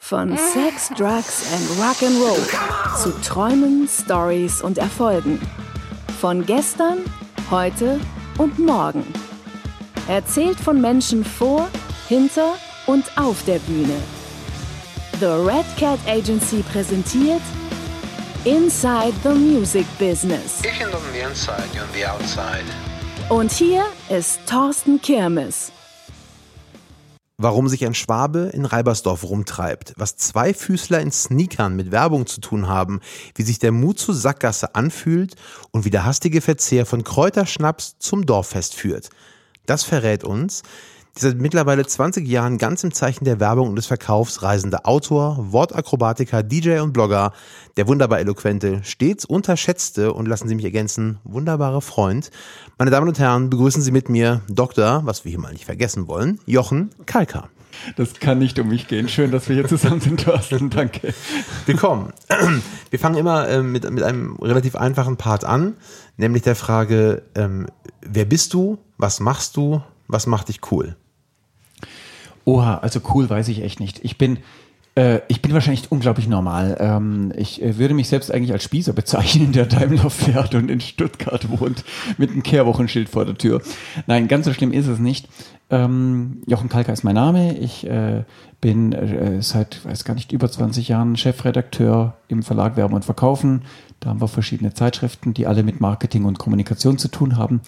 Von Sex, Drugs and Rock'n'Roll zu Träumen, Stories und Erfolgen. Von gestern, heute und morgen. Erzählt von Menschen vor, hinter und auf der Bühne. The Red Cat Agency präsentiert Inside the Music Business. Ich bin on the inside, you're on the outside. Und hier ist Thorsten Kirmes. Warum sich ein Schwabe in Reibersdorf rumtreibt, was Zweifüßler in Sneakern mit Werbung zu tun haben, wie sich der Mut zur Sackgasse anfühlt und wie der hastige Verzehr von Kräuterschnaps zum Dorffest führt. Das verrät uns der seit mittlerweile 20 Jahren ganz im Zeichen der Werbung und des Verkaufs reisende Autor, Wortakrobatiker, DJ und Blogger, der wunderbar eloquente, stets unterschätzte und lassen Sie mich ergänzen, wunderbare Freund. Meine Damen und Herren, begrüßen Sie mit mir Dr., was wir hier mal nicht vergessen wollen, Jochen Kalka. Das kann nicht um mich gehen. Schön, dass wir hier zusammen sind, Thorsten. Danke. Willkommen. Wir fangen immer äh, mit, mit einem relativ einfachen Part an, nämlich der Frage, ähm, wer bist du, was machst du, was macht dich cool? Oha, also cool weiß ich echt nicht. Ich bin, äh, ich bin wahrscheinlich unglaublich normal. Ähm, ich äh, würde mich selbst eigentlich als Spießer bezeichnen, der Daimler fährt und in Stuttgart wohnt mit einem Kehrwochenschild vor der Tür. Nein, ganz so schlimm ist es nicht. Ähm, Jochen Kalker ist mein Name. Ich äh, bin äh, seit, weiß gar nicht, über 20 Jahren Chefredakteur im Verlag Werben und Verkaufen. Da haben wir verschiedene Zeitschriften, die alle mit Marketing und Kommunikation zu tun haben.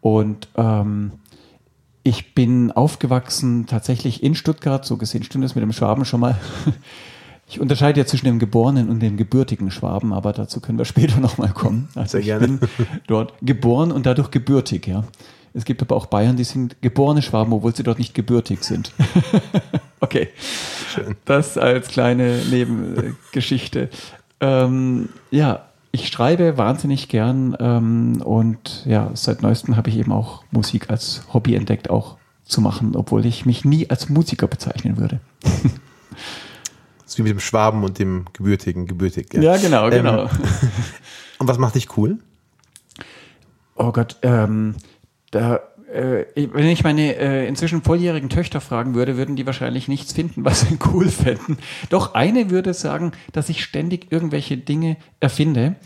Und ähm, ich bin aufgewachsen tatsächlich in Stuttgart, so gesehen stimmt das mit dem Schwaben schon mal. Ich unterscheide ja zwischen dem geborenen und dem gebürtigen Schwaben, aber dazu können wir später nochmal kommen. Also Sehr ich gerne. bin dort geboren und dadurch gebürtig, ja. Es gibt aber auch Bayern, die sind geborene Schwaben, obwohl sie dort nicht gebürtig sind. okay. Schön. Das als kleine Nebengeschichte. ähm, ja, ich schreibe wahnsinnig gern ähm, und ja, seit neuestem habe ich eben auch Musik als Hobby entdeckt, auch zu machen, obwohl ich mich nie als Musiker bezeichnen würde. Das ist wie mit dem Schwaben und dem gebürtigen gebürtig. Ja, genau, Ähm, genau. Und was macht dich cool? Oh Gott, ähm, da, wenn ich meine äh, inzwischen volljährigen Töchter fragen würde, würden die wahrscheinlich nichts finden, was sie cool fänden. Doch eine würde sagen, dass ich ständig irgendwelche Dinge erfinde,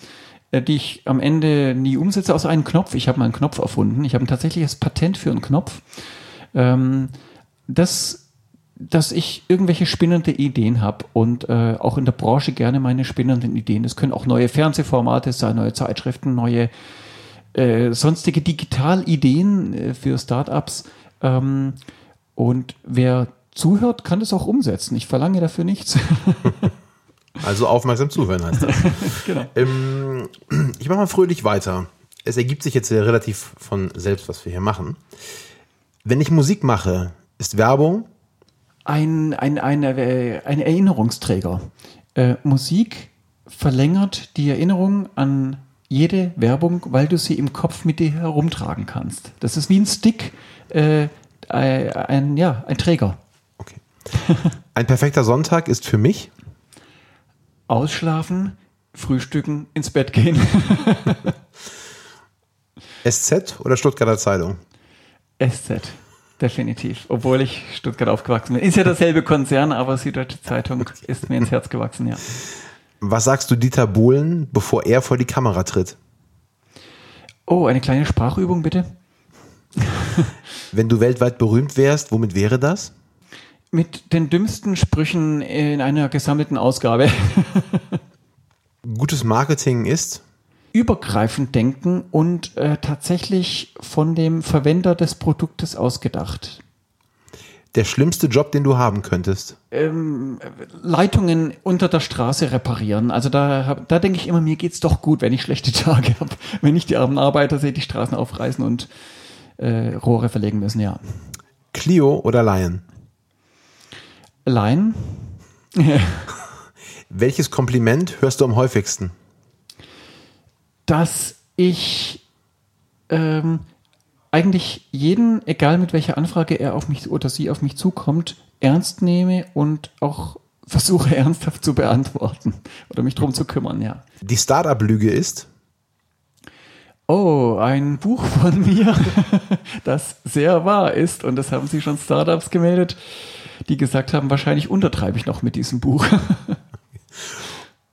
äh, die ich am Ende nie umsetze, außer einen Knopf. Ich habe mal einen Knopf erfunden. Ich habe ein tatsächliches Patent für einen Knopf. Ähm, das dass ich irgendwelche spinnende Ideen habe und äh, auch in der Branche gerne meine spinnenden Ideen. Das können auch neue Fernsehformate sein, neue Zeitschriften, neue äh, sonstige Digitalideen äh, für Startups. Ähm, und wer zuhört, kann das auch umsetzen. Ich verlange dafür nichts. Also aufmerksam zuhören heißt das. genau. ähm, ich mache mal fröhlich weiter. Es ergibt sich jetzt ja relativ von selbst, was wir hier machen. Wenn ich Musik mache, ist Werbung Ein, ein, ein, äh, ein Erinnerungsträger. Äh, Musik verlängert die Erinnerung an jede Werbung, weil du sie im Kopf mit dir herumtragen kannst. Das ist wie ein Stick, äh, ein, ja, ein Träger. Okay. Ein perfekter Sonntag ist für mich Ausschlafen, frühstücken, ins Bett gehen. SZ oder Stuttgarter Zeitung? SZ, definitiv. Obwohl ich Stuttgart aufgewachsen bin. Ist ja derselbe Konzern, aber Süddeutsche Zeitung ist mir ins Herz gewachsen, ja. Was sagst du Dieter Bohlen, bevor er vor die Kamera tritt? Oh, eine kleine Sprachübung bitte. Wenn du weltweit berühmt wärst, womit wäre das? Mit den dümmsten Sprüchen in einer gesammelten Ausgabe. Gutes Marketing ist Übergreifend denken und äh, tatsächlich von dem Verwender des Produktes ausgedacht. Der schlimmste Job, den du haben könntest. Ähm, Leitungen unter der Straße reparieren. Also da, da denke ich immer, mir geht's doch gut, wenn ich schlechte Tage habe. Wenn ich die armen Arbeiter sehe, die Straßen aufreißen und äh, Rohre verlegen müssen, ja. Clio oder Lion? Line, Welches Kompliment hörst du am häufigsten? dass ich ähm, eigentlich jeden, egal mit welcher Anfrage er auf mich oder sie auf mich zukommt, ernst nehme und auch versuche ernsthaft zu beantworten oder mich drum zu kümmern, ja. Die Startup-Lüge ist, Oh, ein Buch von mir. das sehr wahr ist. Und das haben sich schon Startups gemeldet, die gesagt haben, wahrscheinlich untertreibe ich noch mit diesem Buch.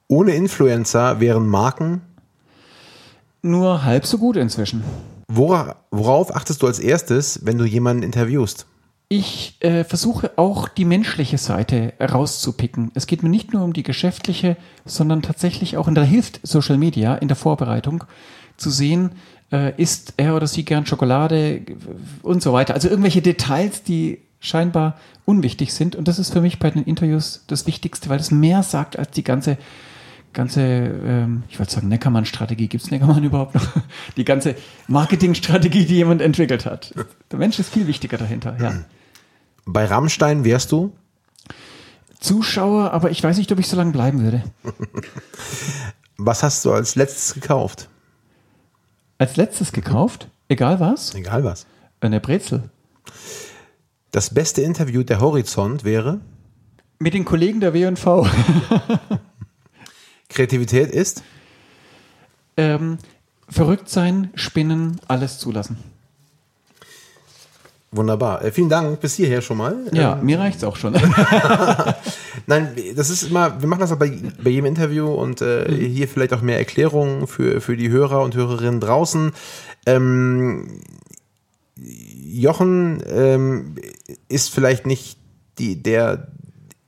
Ohne Influencer wären Marken. Nur halb so gut inzwischen. Wora, worauf achtest du als erstes, wenn du jemanden interviewst? Ich äh, versuche auch die menschliche Seite rauszupicken. Es geht mir nicht nur um die geschäftliche, sondern tatsächlich auch, und da hilft Social Media in der Vorbereitung, zu sehen, äh, isst er oder sie gern Schokolade und so weiter. Also irgendwelche Details, die scheinbar unwichtig sind. Und das ist für mich bei den Interviews das Wichtigste, weil es mehr sagt als die ganze ganze, ähm, ich wollte sagen, Neckermann-Strategie, gibt es Neckermann überhaupt noch? Die ganze Marketingstrategie, die jemand entwickelt hat. Der Mensch ist viel wichtiger dahinter, ja. Bei Rammstein wärst du? Zuschauer, aber ich weiß nicht, ob ich so lange bleiben würde. Was hast du als letztes gekauft? Als letztes gekauft? Egal was? Egal was. Eine Brezel. Das beste Interview der Horizont wäre? Mit den Kollegen der W&V. Kreativität ist? Ähm, verrückt sein, spinnen, alles zulassen. Wunderbar. Äh, vielen Dank bis hierher schon mal. Ja, ähm, mir reicht's auch schon. Nein, das ist immer, wir machen das auch bei, bei jedem Interview und äh, Mhm. hier vielleicht auch mehr Erklärungen für, für die Hörer und Hörerinnen draußen. Ähm, Jochen ähm, ist vielleicht nicht die, der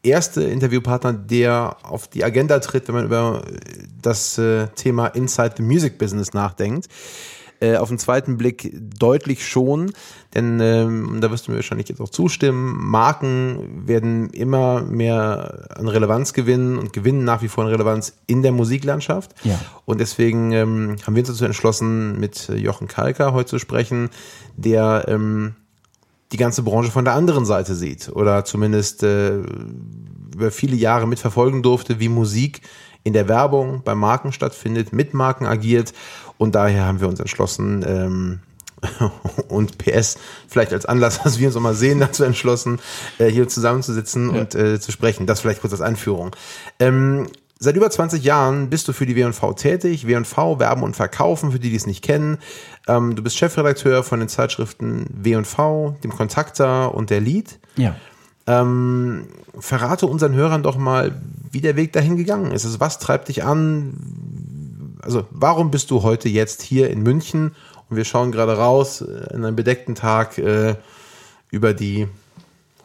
erste Interviewpartner, der auf die Agenda tritt, wenn man über das äh, Thema Inside the Music Business nachdenkt. Äh, auf den zweiten Blick deutlich schon, denn ähm, da wirst du mir wahrscheinlich jetzt auch zustimmen, Marken werden immer mehr an Relevanz gewinnen und gewinnen nach wie vor an Relevanz in der Musiklandschaft. Ja. Und deswegen ähm, haben wir uns dazu entschlossen, mit Jochen Kalker heute zu sprechen, der ähm, die ganze Branche von der anderen Seite sieht oder zumindest äh, über viele Jahre mitverfolgen durfte, wie Musik in der Werbung bei Marken stattfindet, mit Marken agiert und daher haben wir uns entschlossen ähm, und PS vielleicht als Anlass, dass wir uns auch mal sehen, dazu entschlossen, äh, hier zusammenzusitzen Ja. und äh, zu sprechen. Das vielleicht kurz als Einführung. Ähm, Seit über 20 Jahren bist du für die W&V tätig. W&V, Werben und Verkaufen, für die, die es nicht kennen. Ähm, du bist Chefredakteur von den Zeitschriften W&V, dem Kontakter und der Lied. ja. Ähm, verrate unseren Hörern doch mal, wie der Weg dahin gegangen ist. Also was treibt dich an? Also warum bist du heute jetzt hier in München? Und wir schauen gerade raus äh, in einem bedeckten Tag äh, über die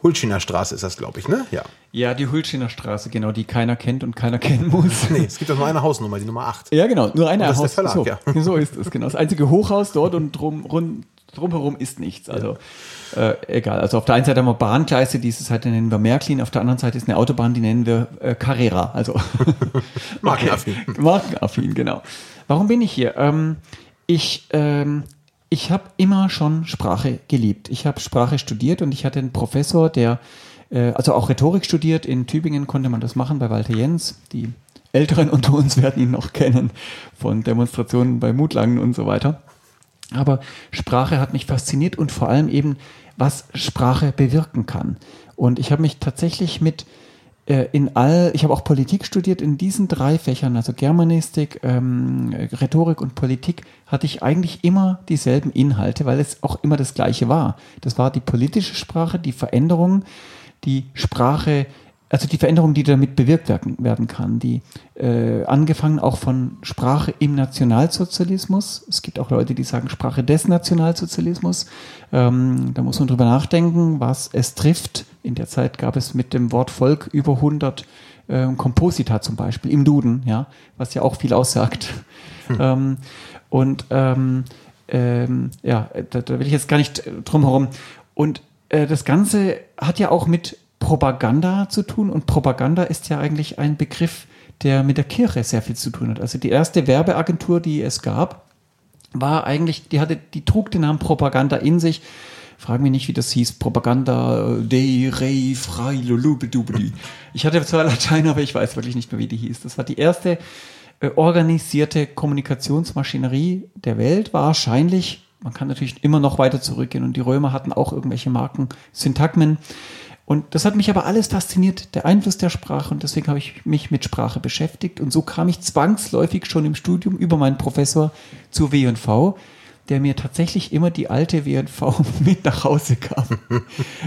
Hulschiner Straße ist das, glaube ich, ne? Ja. Ja, die Hulschiner Straße, genau, die keiner kennt und keiner kennen muss. Nee, es gibt doch nur eine Hausnummer, die Nummer 8. Ja, genau, nur eine Und das ist Haus. der Verlag, so, ja. so ist es, genau. Das einzige Hochhaus dort und drum, rund, drumherum ist nichts. Also äh, egal. Also auf der einen Seite haben wir Bahngleise, die Seite nennen wir Märklin, auf der anderen Seite ist eine Autobahn, die nennen wir äh, Carrera. Also Markenaffin. Markenaffin, genau. Warum bin ich hier? Ähm, ich ähm, ich habe immer schon Sprache geliebt. Ich habe Sprache studiert und ich hatte einen Professor, der äh, also auch Rhetorik studiert. In Tübingen konnte man das machen bei Walter Jens. Die Älteren unter uns werden ihn noch kennen von Demonstrationen bei Mutlangen und so weiter. Aber Sprache hat mich fasziniert und vor allem eben, was Sprache bewirken kann. Und ich habe mich tatsächlich mit in all, ich habe auch Politik studiert, in diesen drei Fächern, also Germanistik, ähm, Rhetorik und Politik, hatte ich eigentlich immer dieselben Inhalte, weil es auch immer das Gleiche war. Das war die politische Sprache, die Veränderung, die Sprache, also die Veränderung, die damit bewirkt werden, kann, die äh, angefangen auch von Sprache im Nationalsozialismus. Es gibt auch Leute, die sagen Sprache des Nationalsozialismus. Ähm, da muss man drüber nachdenken, was es trifft. In der Zeit gab es mit dem Wort Volk über 100 äh, Komposita zum Beispiel im Duden, ja, was ja auch viel aussagt. Ähm, und ähm, ähm, ja, da, da will ich jetzt gar nicht drum herum. Und äh, das Ganze hat ja auch mit Propaganda zu tun und Propaganda ist ja eigentlich ein Begriff, der mit der Kirche sehr viel zu tun hat. Also die erste Werbeagentur, die es gab, war eigentlich, die hatte, die trug den Namen Propaganda in sich. Frag mich nicht, wie das hieß. Propaganda de re frei lulubedubedi. Ich hatte zwar Latein, aber ich weiß wirklich nicht mehr, wie die hieß. Das war die erste äh, organisierte Kommunikationsmaschinerie der Welt. Wahrscheinlich, man kann natürlich immer noch weiter zurückgehen und die Römer hatten auch irgendwelche Marken, Syntagmen. Und das hat mich aber alles fasziniert, der Einfluss der Sprache und deswegen habe ich mich mit Sprache beschäftigt und so kam ich zwangsläufig schon im Studium über meinen Professor zur W&V, der mir tatsächlich immer die alte WNV mit nach Hause kam.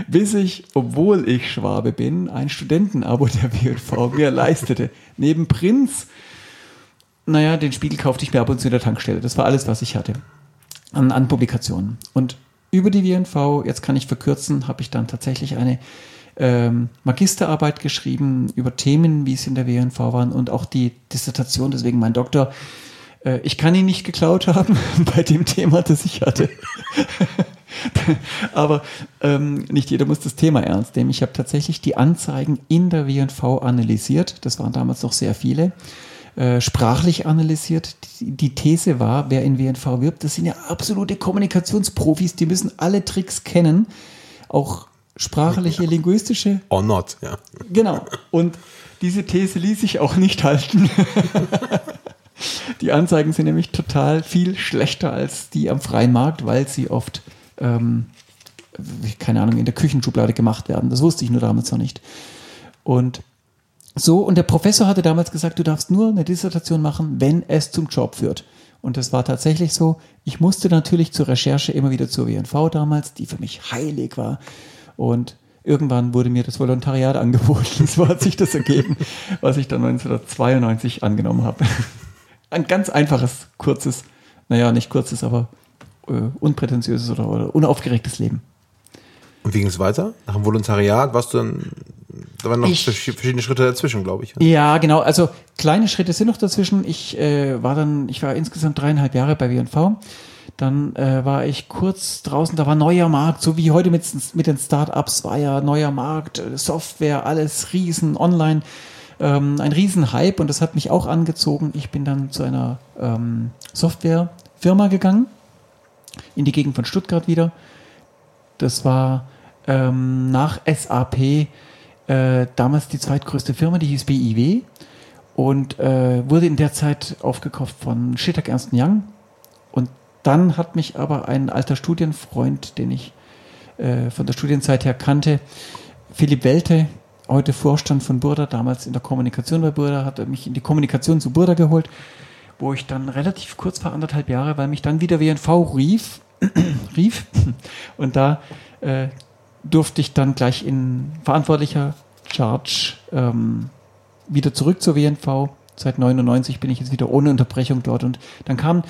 Bis ich, obwohl ich Schwabe bin, ein Studentenabo der WNV mir leistete. Neben Prinz, naja, den Spiegel kaufte ich mir ab und zu in der Tankstelle. Das war alles, was ich hatte an, an Publikationen. Und über die WNV, jetzt kann ich verkürzen, habe ich dann tatsächlich eine ähm, Magisterarbeit geschrieben über Themen, wie es in der WNV waren und auch die Dissertation, deswegen mein Doktor. Äh, ich kann ihn nicht geklaut haben bei dem Thema, das ich hatte. Aber ähm, nicht jeder muss das Thema ernst nehmen. Ich habe tatsächlich die Anzeigen in der WNV analysiert. Das waren damals noch sehr viele. Äh, sprachlich analysiert. Die, die, These war, wer in WNV wirbt, das sind ja absolute Kommunikationsprofis, die müssen alle Tricks kennen. Auch sprachliche, linguistische. Or not, ja. Genau. Und diese These ließ sich auch nicht halten. die Anzeigen sind nämlich total viel schlechter als die am freien Markt, weil sie oft, ähm, keine Ahnung, in der Küchenschublade gemacht werden. Das wusste ich nur damals noch nicht. Und so, und der Professor hatte damals gesagt, du darfst nur eine Dissertation machen, wenn es zum Job führt. Und das war tatsächlich so. Ich musste natürlich zur Recherche immer wieder zur WNV damals, die für mich heilig war. Und irgendwann wurde mir das Volontariat angeboten. So hat sich das ergeben, was ich dann 1992 angenommen habe. Ein ganz einfaches, kurzes, naja, nicht kurzes, aber äh, unprätentiöses oder, oder unaufgeregtes Leben. Und wie ging es weiter? Nach dem Volontariat warst du dann, da waren noch ich, verschiedene Schritte dazwischen, glaube ich. Ja, genau. Also kleine Schritte sind noch dazwischen. Ich äh, war dann, ich war insgesamt dreieinhalb Jahre bei WNV dann äh, war ich kurz draußen, da war neuer Markt, so wie heute mit, mit den Startups war ja neuer Markt, äh, Software, alles riesen, online, ähm, ein Riesenhype und das hat mich auch angezogen. Ich bin dann zu einer ähm, Softwarefirma gegangen, in die Gegend von Stuttgart wieder. Das war ähm, nach SAP äh, damals die zweitgrößte Firma, die hieß BIW und äh, wurde in der Zeit aufgekauft von Schitak Ernst Young. Dann hat mich aber ein alter Studienfreund, den ich äh, von der Studienzeit her kannte, Philipp Welte, heute Vorstand von Burda, damals in der Kommunikation bei Burda, hat mich in die Kommunikation zu Burda geholt, wo ich dann relativ kurz vor anderthalb Jahre, weil mich dann wieder WNV rief, rief und da äh, durfte ich dann gleich in verantwortlicher Charge ähm, wieder zurück zur WNV. Seit 99 bin ich jetzt wieder ohne Unterbrechung dort und dann kam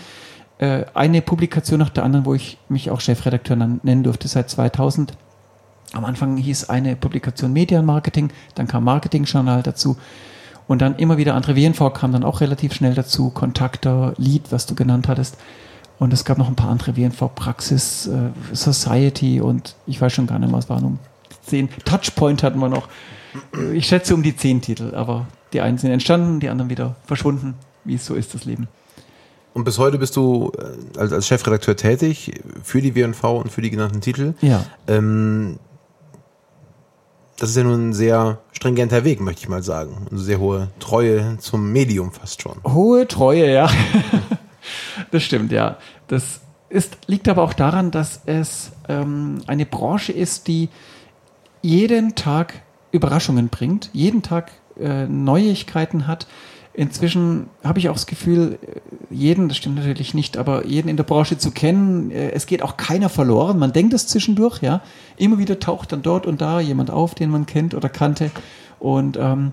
äh, eine Publikation nach der anderen, wo ich mich auch Chefredakteur nennen durfte seit 2000. Am Anfang hieß eine Publikation Medienmarketing, dann kam Marketing-Journal dazu und dann immer wieder andere WNV kam dann auch relativ schnell dazu, Kontakter, Lead, was du genannt hattest. Und es gab noch ein paar andere WNV Praxis, äh, Society und ich weiß schon gar nicht mehr, was waren um zehn. Touchpoint hatten wir noch. Ich schätze um die zehn Titel, aber die einen sind entstanden, die anderen wieder verschwunden, wie es so ist, das Leben. Und bis heute bist du äh, als, als Chefredakteur tätig für die WNV und für die genannten Titel. Ja. Ähm, das ist ja nun ein sehr stringenter Weg, möchte ich mal sagen. Eine sehr hohe Treue zum Medium fast schon. Hohe Treue, ja. das stimmt, ja. Das ist, liegt aber auch daran, dass es ähm, eine Branche ist, die jeden Tag Überraschungen bringt, jeden Tag äh, Neuigkeiten hat, Inzwischen habe ich auch das Gefühl, jeden, das stimmt natürlich nicht, aber jeden in der Branche zu kennen, äh, es geht auch keiner verloren. Man denkt es zwischendurch, ja. Immer wieder taucht dann dort und da jemand auf, den man kennt oder kannte. Und ähm,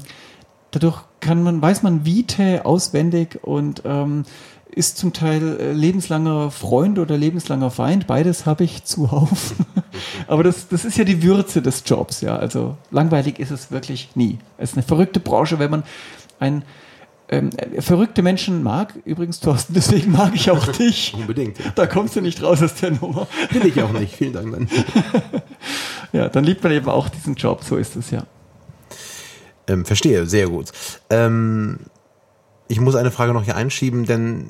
dadurch kann man, weiß man Vite auswendig und ähm, ist zum Teil äh, lebenslanger Freund oder lebenslanger Feind. Beides habe ich zuhauf. Aber das, das ist ja die Würze des Jobs, ja. Also langweilig ist es wirklich nie. Es ist eine verrückte Branche, wenn man ein ähm, verrückte Menschen mag. Übrigens, Thorsten, deswegen mag ich auch dich. Unbedingt. Ja. Da kommst du nicht raus aus der Nummer. Will ich auch nicht. Vielen Dank. Dann. ja, dann liebt man eben auch diesen Job. So ist es ja. Ähm, verstehe, sehr gut. Ähm, ich muss eine Frage noch hier einschieben, denn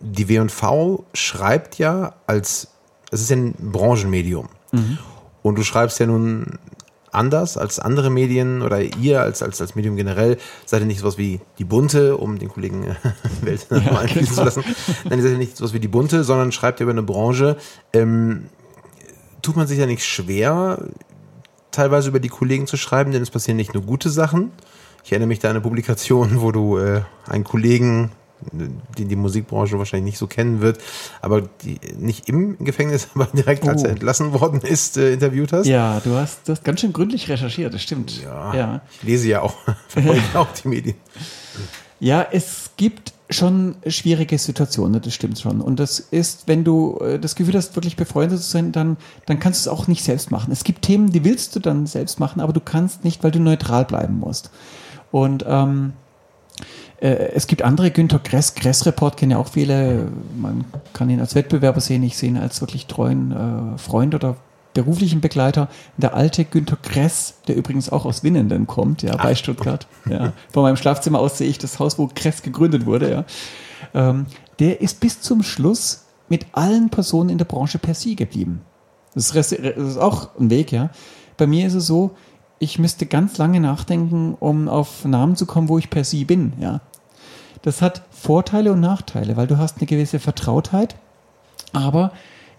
die W&V schreibt ja als, es ist ja ein Branchenmedium. Mhm. Und du schreibst ja nun anders als andere Medien oder ihr als, als, als Medium generell? Seid ihr nicht sowas wie die Bunte, um den Kollegen äh, Welt ja, mal einfließen genau. zu lassen? Nein, ihr seid ja nicht sowas wie die Bunte, sondern schreibt ihr über eine Branche. Ähm, tut man sich ja nicht schwer, teilweise über die Kollegen zu schreiben, denn es passieren nicht nur gute Sachen. Ich erinnere mich da an eine Publikation, wo du äh, einen Kollegen den die Musikbranche wahrscheinlich nicht so kennen wird, aber die nicht im Gefängnis, aber direkt als Oh. er entlassen worden ist, äh, interviewt hast. Ja, du hast das ganz schön gründlich recherchiert, das stimmt. Ja, ja. ich lese ja auch, auch die Medien. Ja, es gibt schon schwierige Situationen, das stimmt schon. Und das ist, wenn du äh, das Gefühl hast, wirklich befreundet zu sein, dann, dann kannst du es auch nicht selbst machen. Es gibt Themen, die willst du dann selbst machen, aber du kannst nicht, weil du neutral bleiben musst. Und ähm, äh, es gibt andere, Günter Gress, Gress-Report kennen ja auch viele. Man kann ihn als Wettbewerber sehen, ich sehe ihn als wirklich treuen äh, Freund oder beruflichen Begleiter. Der alte Günter Gress, der übrigens auch aus Winnenden kommt, ja, bei Stuttgart. Ja. Von meinem Schlafzimmer aus sehe ich das Haus, wo Gress gegründet wurde, ja. Ähm, der ist bis zum Schluss mit allen Personen in der Branche per Sie geblieben. Das ist, das ist auch ein Weg, ja. Bei mir ist es so, ich müsste ganz lange nachdenken, um auf Namen zu kommen, wo ich per Sie bin, ja. Das hat Vorteile und Nachteile, weil du hast eine gewisse Vertrautheit, aber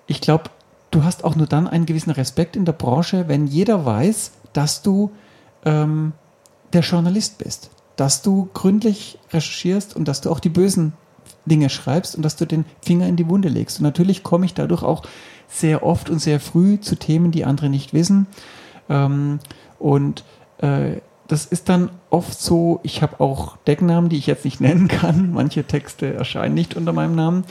ich glaube, du hast auch nur dann einen gewissen Respekt in der Branche, wenn jeder weiß, dass du ähm, der Journalist bist, dass du gründlich recherchierst und dass du auch die bösen Dinge schreibst und dass du den Finger in die Wunde legst. Und natürlich komme ich dadurch auch sehr oft und sehr früh zu Themen, die andere nicht wissen. Ähm, und äh, das ist dann oft so, ich habe auch Decknamen, die ich jetzt nicht nennen kann. Manche Texte erscheinen nicht unter meinem Namen.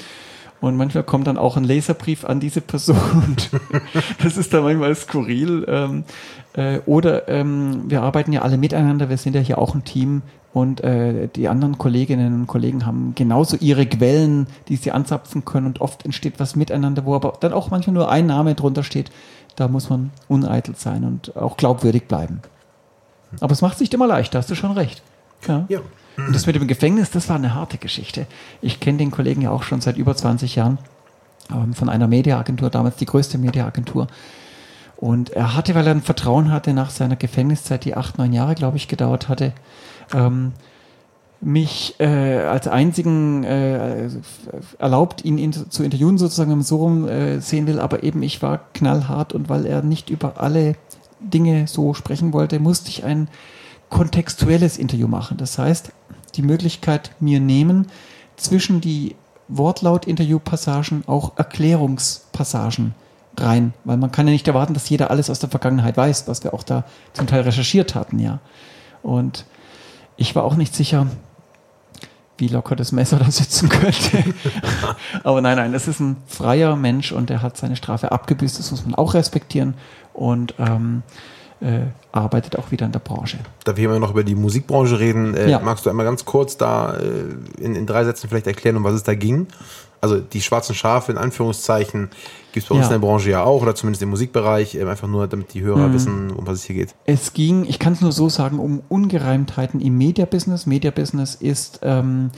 Und manchmal kommt dann auch ein Leserbrief an diese Person. Das ist dann manchmal skurril. Ähm, äh, oder ähm, wir arbeiten ja alle miteinander. Wir sind ja hier auch ein Team. Und äh, die anderen Kolleginnen und Kollegen haben genauso ihre Quellen, die sie anzapfen können. Und oft entsteht was miteinander, wo aber dann auch manchmal nur ein Name drunter steht. Da muss man uneitel sein und auch glaubwürdig bleiben. Aber es macht es nicht immer leicht, da hast du schon recht. Ja. Ja. Und das mit dem Gefängnis, das war eine harte Geschichte. Ich kenne den Kollegen ja auch schon seit über 20 Jahren ähm, von einer Mediaagentur, damals die größte Mediaagentur. Und er hatte, weil er ein Vertrauen hatte nach seiner Gefängniszeit, die acht, neun Jahre, glaube ich, gedauert hatte, ähm, mich äh, als einzigen äh, erlaubt, ihn in, zu interviewen, sozusagen, wenn man so rum äh, sehen will. Aber eben, ich war knallhart und weil er nicht über alle Dinge so sprechen wollte, musste ich ein kontextuelles Interview machen. Das heißt, die Möglichkeit mir nehmen, zwischen die Wortlaut-Interview-Passagen auch Erklärungspassagen rein, weil man kann ja nicht erwarten, dass jeder alles aus der Vergangenheit weiß, was wir auch da zum Teil recherchiert hatten, ja. Und ich war auch nicht sicher, wie locker das Messer da sitzen könnte. Aber nein, nein, das ist ein freier Mensch und der hat seine Strafe abgebüßt, das muss man auch respektieren und ähm, äh, arbeitet auch wieder in der Branche. Da wir immer noch über die Musikbranche reden, äh, Ja. magst du einmal ganz kurz da äh, in, in drei Sätzen vielleicht erklären, um was es da ging? Also die schwarzen Schafe in Anführungszeichen gibt es bei uns Ja. in der Branche ja auch oder zumindest im Musikbereich, ähm, einfach nur, damit die Hörer Mhm. wissen, um was es hier geht. Es ging, ich kann es nur so sagen, um Ungereimtheiten im Media-Business. Media-Business ist, ähm,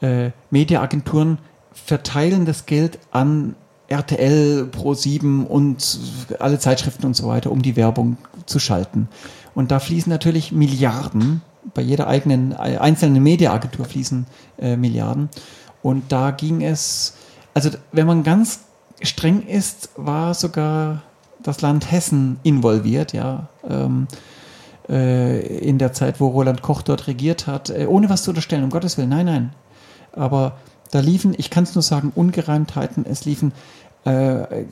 äh, Mediaagenturen verteilen das Geld an RTL, Pro7 und alle Zeitschriften und so weiter, um die Werbung zu schalten. Und da fließen natürlich Milliarden, bei jeder eigenen, äh, einzelnen Mediaagentur fließen äh, Milliarden. Und da ging es, also wenn man ganz streng ist, war sogar das Land Hessen involviert, ja. Ähm, äh, in der Zeit, wo Roland Koch dort regiert hat, äh, ohne was zu unterstellen, um Gottes Willen, nein, nein. Aber da liefen, ich kann es nur sagen, Ungereimtheiten, es liefen, äh,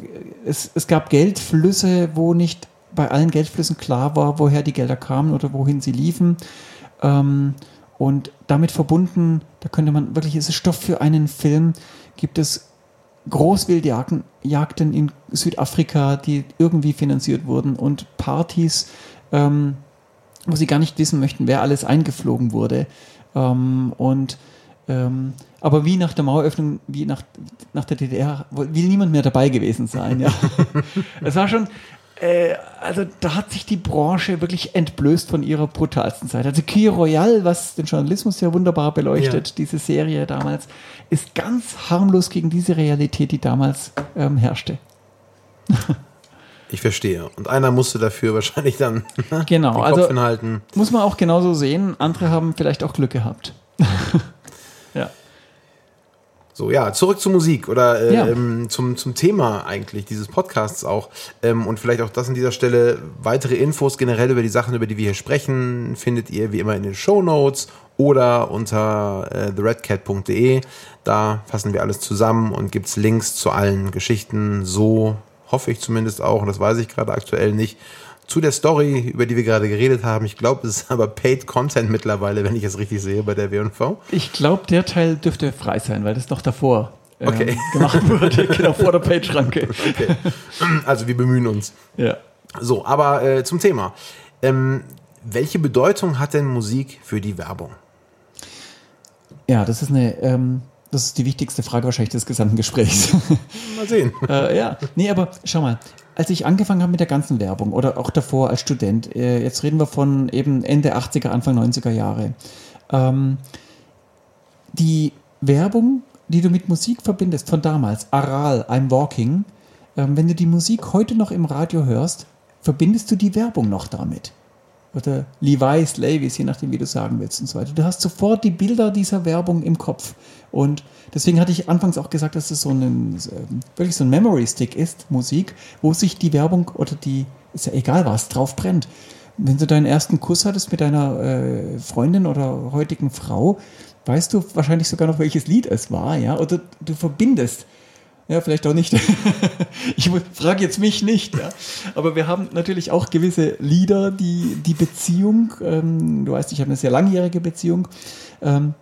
es, es gab Geldflüsse, wo nicht bei allen Geldflüssen klar war, woher die Gelder kamen oder wohin sie liefen. Ähm, und damit verbunden, da könnte man wirklich, es ist Stoff für einen Film, gibt es Großwildjagden Jagden in Südafrika, die irgendwie finanziert wurden und Partys, ähm, wo sie gar nicht wissen möchten, wer alles eingeflogen wurde. Ähm, und ähm, aber wie nach der Maueröffnung, wie nach, nach der DDR, will niemand mehr dabei gewesen sein. Ja. es war schon, äh, also da hat sich die Branche wirklich entblößt von ihrer brutalsten Zeit. Also Key Royale, was den Journalismus ja wunderbar beleuchtet, Ja. diese Serie damals, ist ganz harmlos gegen diese Realität, die damals ähm, herrschte. Ich verstehe. Und einer musste dafür wahrscheinlich dann Genau, den also- Kopf hinhalten. Muss man auch genauso sehen. Andere haben vielleicht auch Glück gehabt. So, ja, zurück zur Musik oder äh, Ja. ähm, zum, zum Thema eigentlich dieses Podcasts auch. Ähm, und vielleicht auch das an dieser Stelle. Weitere Infos generell über die Sachen, über die wir hier sprechen, findet ihr wie immer in den Show Notes oder unter äh, theredcat.de. Da fassen wir alles zusammen und gibt's Links zu allen Geschichten. So hoffe ich zumindest auch, und das weiß ich gerade aktuell nicht, zu der Story, über die wir gerade geredet haben. Ich glaube, es ist aber Paid Content mittlerweile, wenn ich es richtig sehe bei der W&V. Ich glaube, der Teil dürfte frei sein, weil das noch davor ähm, Okay. gemacht wurde, genau vor der Page-Schranke. Okay. Also wir bemühen uns. Ja. So, aber äh, zum Thema. Ähm, welche Bedeutung hat denn Musik für die Werbung? ja, das ist eine, ähm, das ist die wichtigste Frage wahrscheinlich des gesamten Gesprächs. Mal sehen. äh, ja, nee, aber schau mal, als ich angefangen habe mit der ganzen Werbung oder auch davor als Student, äh, jetzt reden wir von eben Ende 80er, Anfang 90er Jahre, ähm, die Werbung, die du mit Musik verbindest, von damals, Aral, I'm Walking, ähm, wenn du die Musik heute noch im Radio hörst, verbindest du die Werbung noch damit. Oder Levi's, Levi's, je nachdem, wie du sagen willst und so weiter. Du hast sofort die Bilder dieser Werbung im Kopf. Und deswegen hatte ich anfangs auch gesagt, dass es so ein, ähm, wirklich so ein Memory Stick ist, Musik, wo sich die Werbung oder die, ist ja egal was, drauf brennt. Wenn du deinen ersten Kuss hattest mit deiner äh, Freundin oder heutigen Frau, weißt du wahrscheinlich sogar noch, welches Lied es war, ja, oder du verbindest. Ja, vielleicht auch nicht. ich frage jetzt mich nicht, ja. Aber wir haben natürlich auch gewisse Lieder, die die Beziehung, ähm, du weißt, ich habe eine sehr langjährige Beziehung, ähm,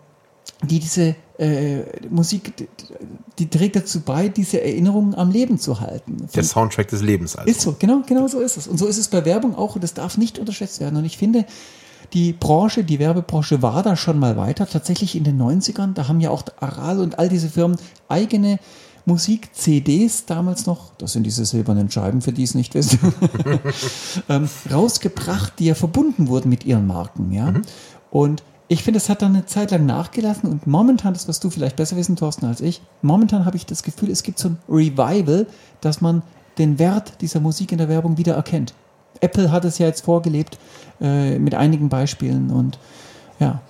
die diese äh, Musik, die, die trägt dazu bei, diese Erinnerungen am Leben zu halten. Der Soundtrack des Lebens also. Ist so, genau, genau so ist es. Und so ist es bei Werbung auch und das darf nicht unterschätzt werden. Und ich finde, die Branche, die Werbebranche war da schon mal weiter. Tatsächlich in den 90ern, da haben ja auch Aral und all diese Firmen eigene Musik-CDs damals noch, das sind diese silbernen Scheiben, für die es nicht wissen, ähm, rausgebracht, die ja verbunden wurden mit ihren Marken. Ja? Und ich finde, es hat dann eine Zeit lang nachgelassen und momentan, das wirst du vielleicht besser wissen, Thorsten, als ich, momentan habe ich das Gefühl, es gibt so ein Revival, dass man den Wert dieser Musik in der Werbung wieder erkennt. Apple hat es ja jetzt vorgelebt äh, mit einigen Beispielen und ja,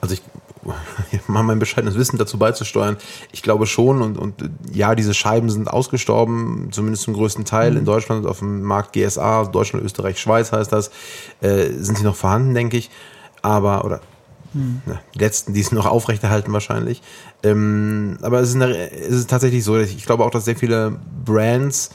Also ich mein bescheidenes Wissen dazu beizusteuern. Ich glaube schon und, und ja, diese Scheiben sind ausgestorben, zumindest zum größten Teil in Deutschland auf dem Markt GSA, Deutschland, Österreich, Schweiz heißt das, äh, sind sie noch vorhanden, denke ich. Aber, oder na, die letzten, die es noch aufrechterhalten wahrscheinlich. Ähm, aber es ist, eine, es ist tatsächlich so, ich glaube auch, dass sehr viele Brands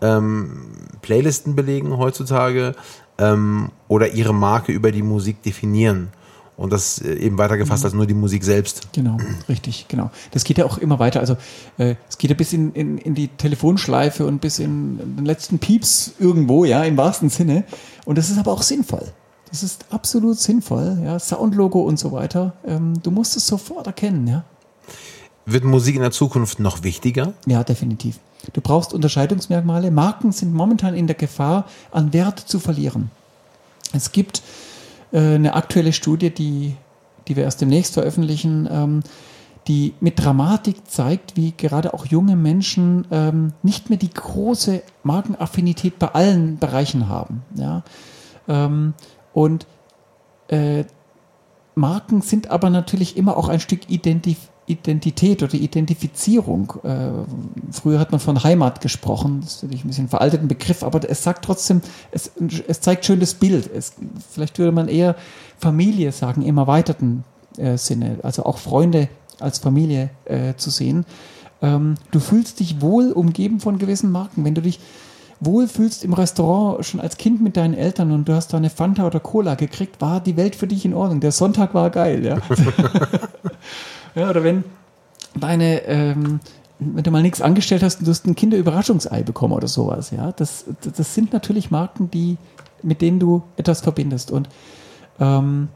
ähm, Playlisten belegen heutzutage ähm, oder ihre Marke über die Musik definieren. Und das äh, eben weitergefasst als nur die Musik selbst. Genau, richtig, genau. Das geht ja auch immer weiter. Also äh, es geht ja bis in, in, in die Telefonschleife und bis in den letzten Pieps irgendwo, ja, im wahrsten Sinne. Und das ist aber auch sinnvoll. Das ist absolut sinnvoll, ja. Soundlogo und so weiter. Ähm, du musst es sofort erkennen, ja. Wird Musik in der Zukunft noch wichtiger? Ja, definitiv. Du brauchst Unterscheidungsmerkmale. Marken sind momentan in der Gefahr, an Wert zu verlieren. Es gibt eine aktuelle Studie, die, die wir erst demnächst veröffentlichen, ähm, die mit Dramatik zeigt, wie gerade auch junge Menschen ähm, nicht mehr die große Markenaffinität bei allen Bereichen haben. Ja? Ähm, und äh, Marken sind aber natürlich immer auch ein Stück Identif Identität oder Identifizierung. Äh, früher hat man von Heimat gesprochen, das ist natürlich ein bisschen ein veralteter Begriff, aber es sagt trotzdem, es, es zeigt schön das Bild. Es, vielleicht würde man eher Familie sagen, im erweiterten äh, Sinne, also auch Freunde als Familie äh, zu sehen. Ähm, du fühlst dich wohl umgeben von gewissen Marken. Wenn du dich wohlfühlst im Restaurant schon als Kind mit deinen Eltern und du hast da eine Fanta oder Cola gekriegt, war die Welt für dich in Ordnung. Der Sonntag war geil, ja. ja oder wenn deine, ähm, wenn du mal nichts angestellt hast und du hast ein Kinderüberraschungsei bekommen oder sowas, ja. Das, das sind natürlich Marken, die, mit denen du etwas verbindest. Und ähm,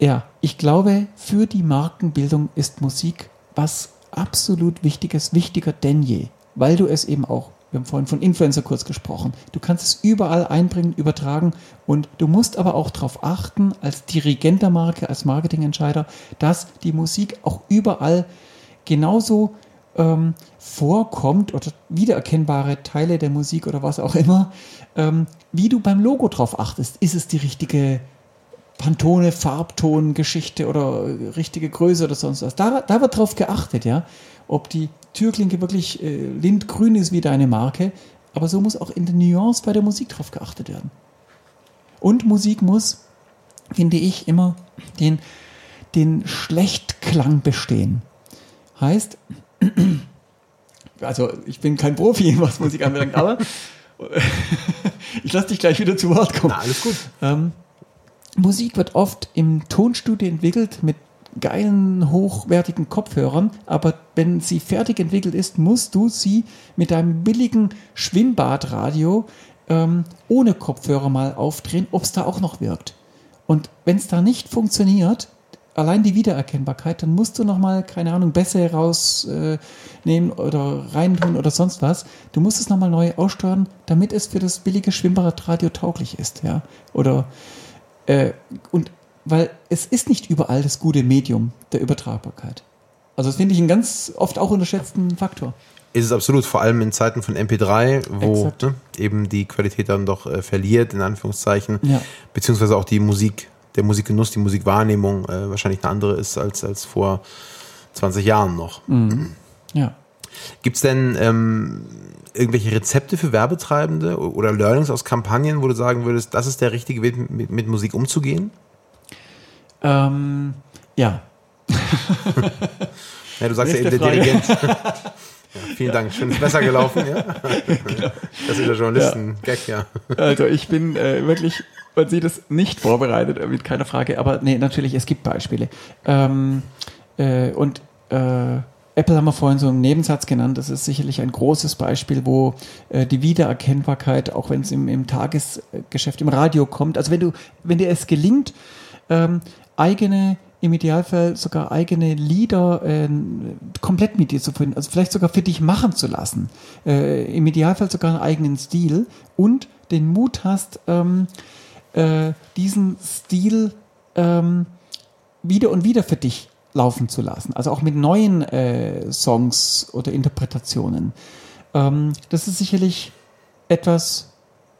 ja, ich glaube, für die Markenbildung ist Musik was absolut Wichtiges, wichtiger denn je, weil du es eben auch wir haben vorhin von Influencer kurz gesprochen. Du kannst es überall einbringen, übertragen und du musst aber auch darauf achten, als Dirigent der Marke, als Marketingentscheider, dass die Musik auch überall genauso ähm, vorkommt oder wiedererkennbare Teile der Musik oder was auch immer, ähm, wie du beim Logo drauf achtest. Ist es die richtige Pantone, Farbton, Geschichte oder richtige Größe oder sonst was. Da, da wird drauf geachtet, ja. Ob die Türklinke wirklich äh, lindgrün ist wie deine Marke. Aber so muss auch in der Nuance bei der Musik drauf geachtet werden. Und Musik muss, finde ich, immer den, den Schlechtklang bestehen. Heißt, also ich bin kein Profi, was Musik anbelangt, aber ich lasse dich gleich wieder zu Wort kommen. Na, alles gut. Ähm, Musik wird oft im Tonstudio entwickelt mit geilen, hochwertigen Kopfhörern, aber wenn sie fertig entwickelt ist, musst du sie mit deinem billigen Schwimmbadradio ähm, ohne Kopfhörer mal aufdrehen, ob es da auch noch wirkt. Und wenn es da nicht funktioniert, allein die Wiedererkennbarkeit, dann musst du nochmal, keine Ahnung, Bässe rausnehmen äh, oder reintun oder sonst was. Du musst es nochmal neu aussteuern, damit es für das billige Schwimmbadradio tauglich ist, ja. Oder äh, und weil es ist nicht überall das gute Medium der Übertragbarkeit. Also das finde ich einen ganz oft auch unterschätzten Faktor. Ist es absolut, vor allem in Zeiten von MP3, wo ne, eben die Qualität dann doch äh, verliert, in Anführungszeichen, Ja. beziehungsweise auch die Musik, der Musikgenuss, die Musikwahrnehmung äh, wahrscheinlich eine andere ist als, als vor 20 Jahren noch. Ja. Gibt es denn ähm, irgendwelche Rezepte für Werbetreibende oder Learnings aus Kampagnen, wo du sagen würdest, das ist der richtige Weg, mit, mit Musik umzugehen? Ähm, ja. Ja, du sagst ja eben der. Dirigent. ja, vielen Dank, schön ist besser gelaufen, ja. Das ist der Journalisten-Gag, ja. Also ich bin äh, wirklich, man sieht es nicht vorbereitet, äh, mit keiner Frage, aber nee, natürlich, es gibt Beispiele. Ähm, äh, und äh, Apple haben wir vorhin so einen Nebensatz genannt, das ist sicherlich ein großes Beispiel, wo äh, die Wiedererkennbarkeit, auch wenn es im, im Tagesgeschäft, im Radio kommt, also wenn du, wenn dir es gelingt, ähm, eigene im Idealfall sogar eigene Lieder äh, komplett mit dir zu finden, also vielleicht sogar für dich machen zu lassen. Äh, Im Idealfall sogar einen eigenen Stil und den Mut hast, ähm, äh, diesen Stil ähm, wieder und wieder für dich laufen zu lassen. Also auch mit neuen äh, Songs oder Interpretationen. Ähm, das ist sicherlich etwas,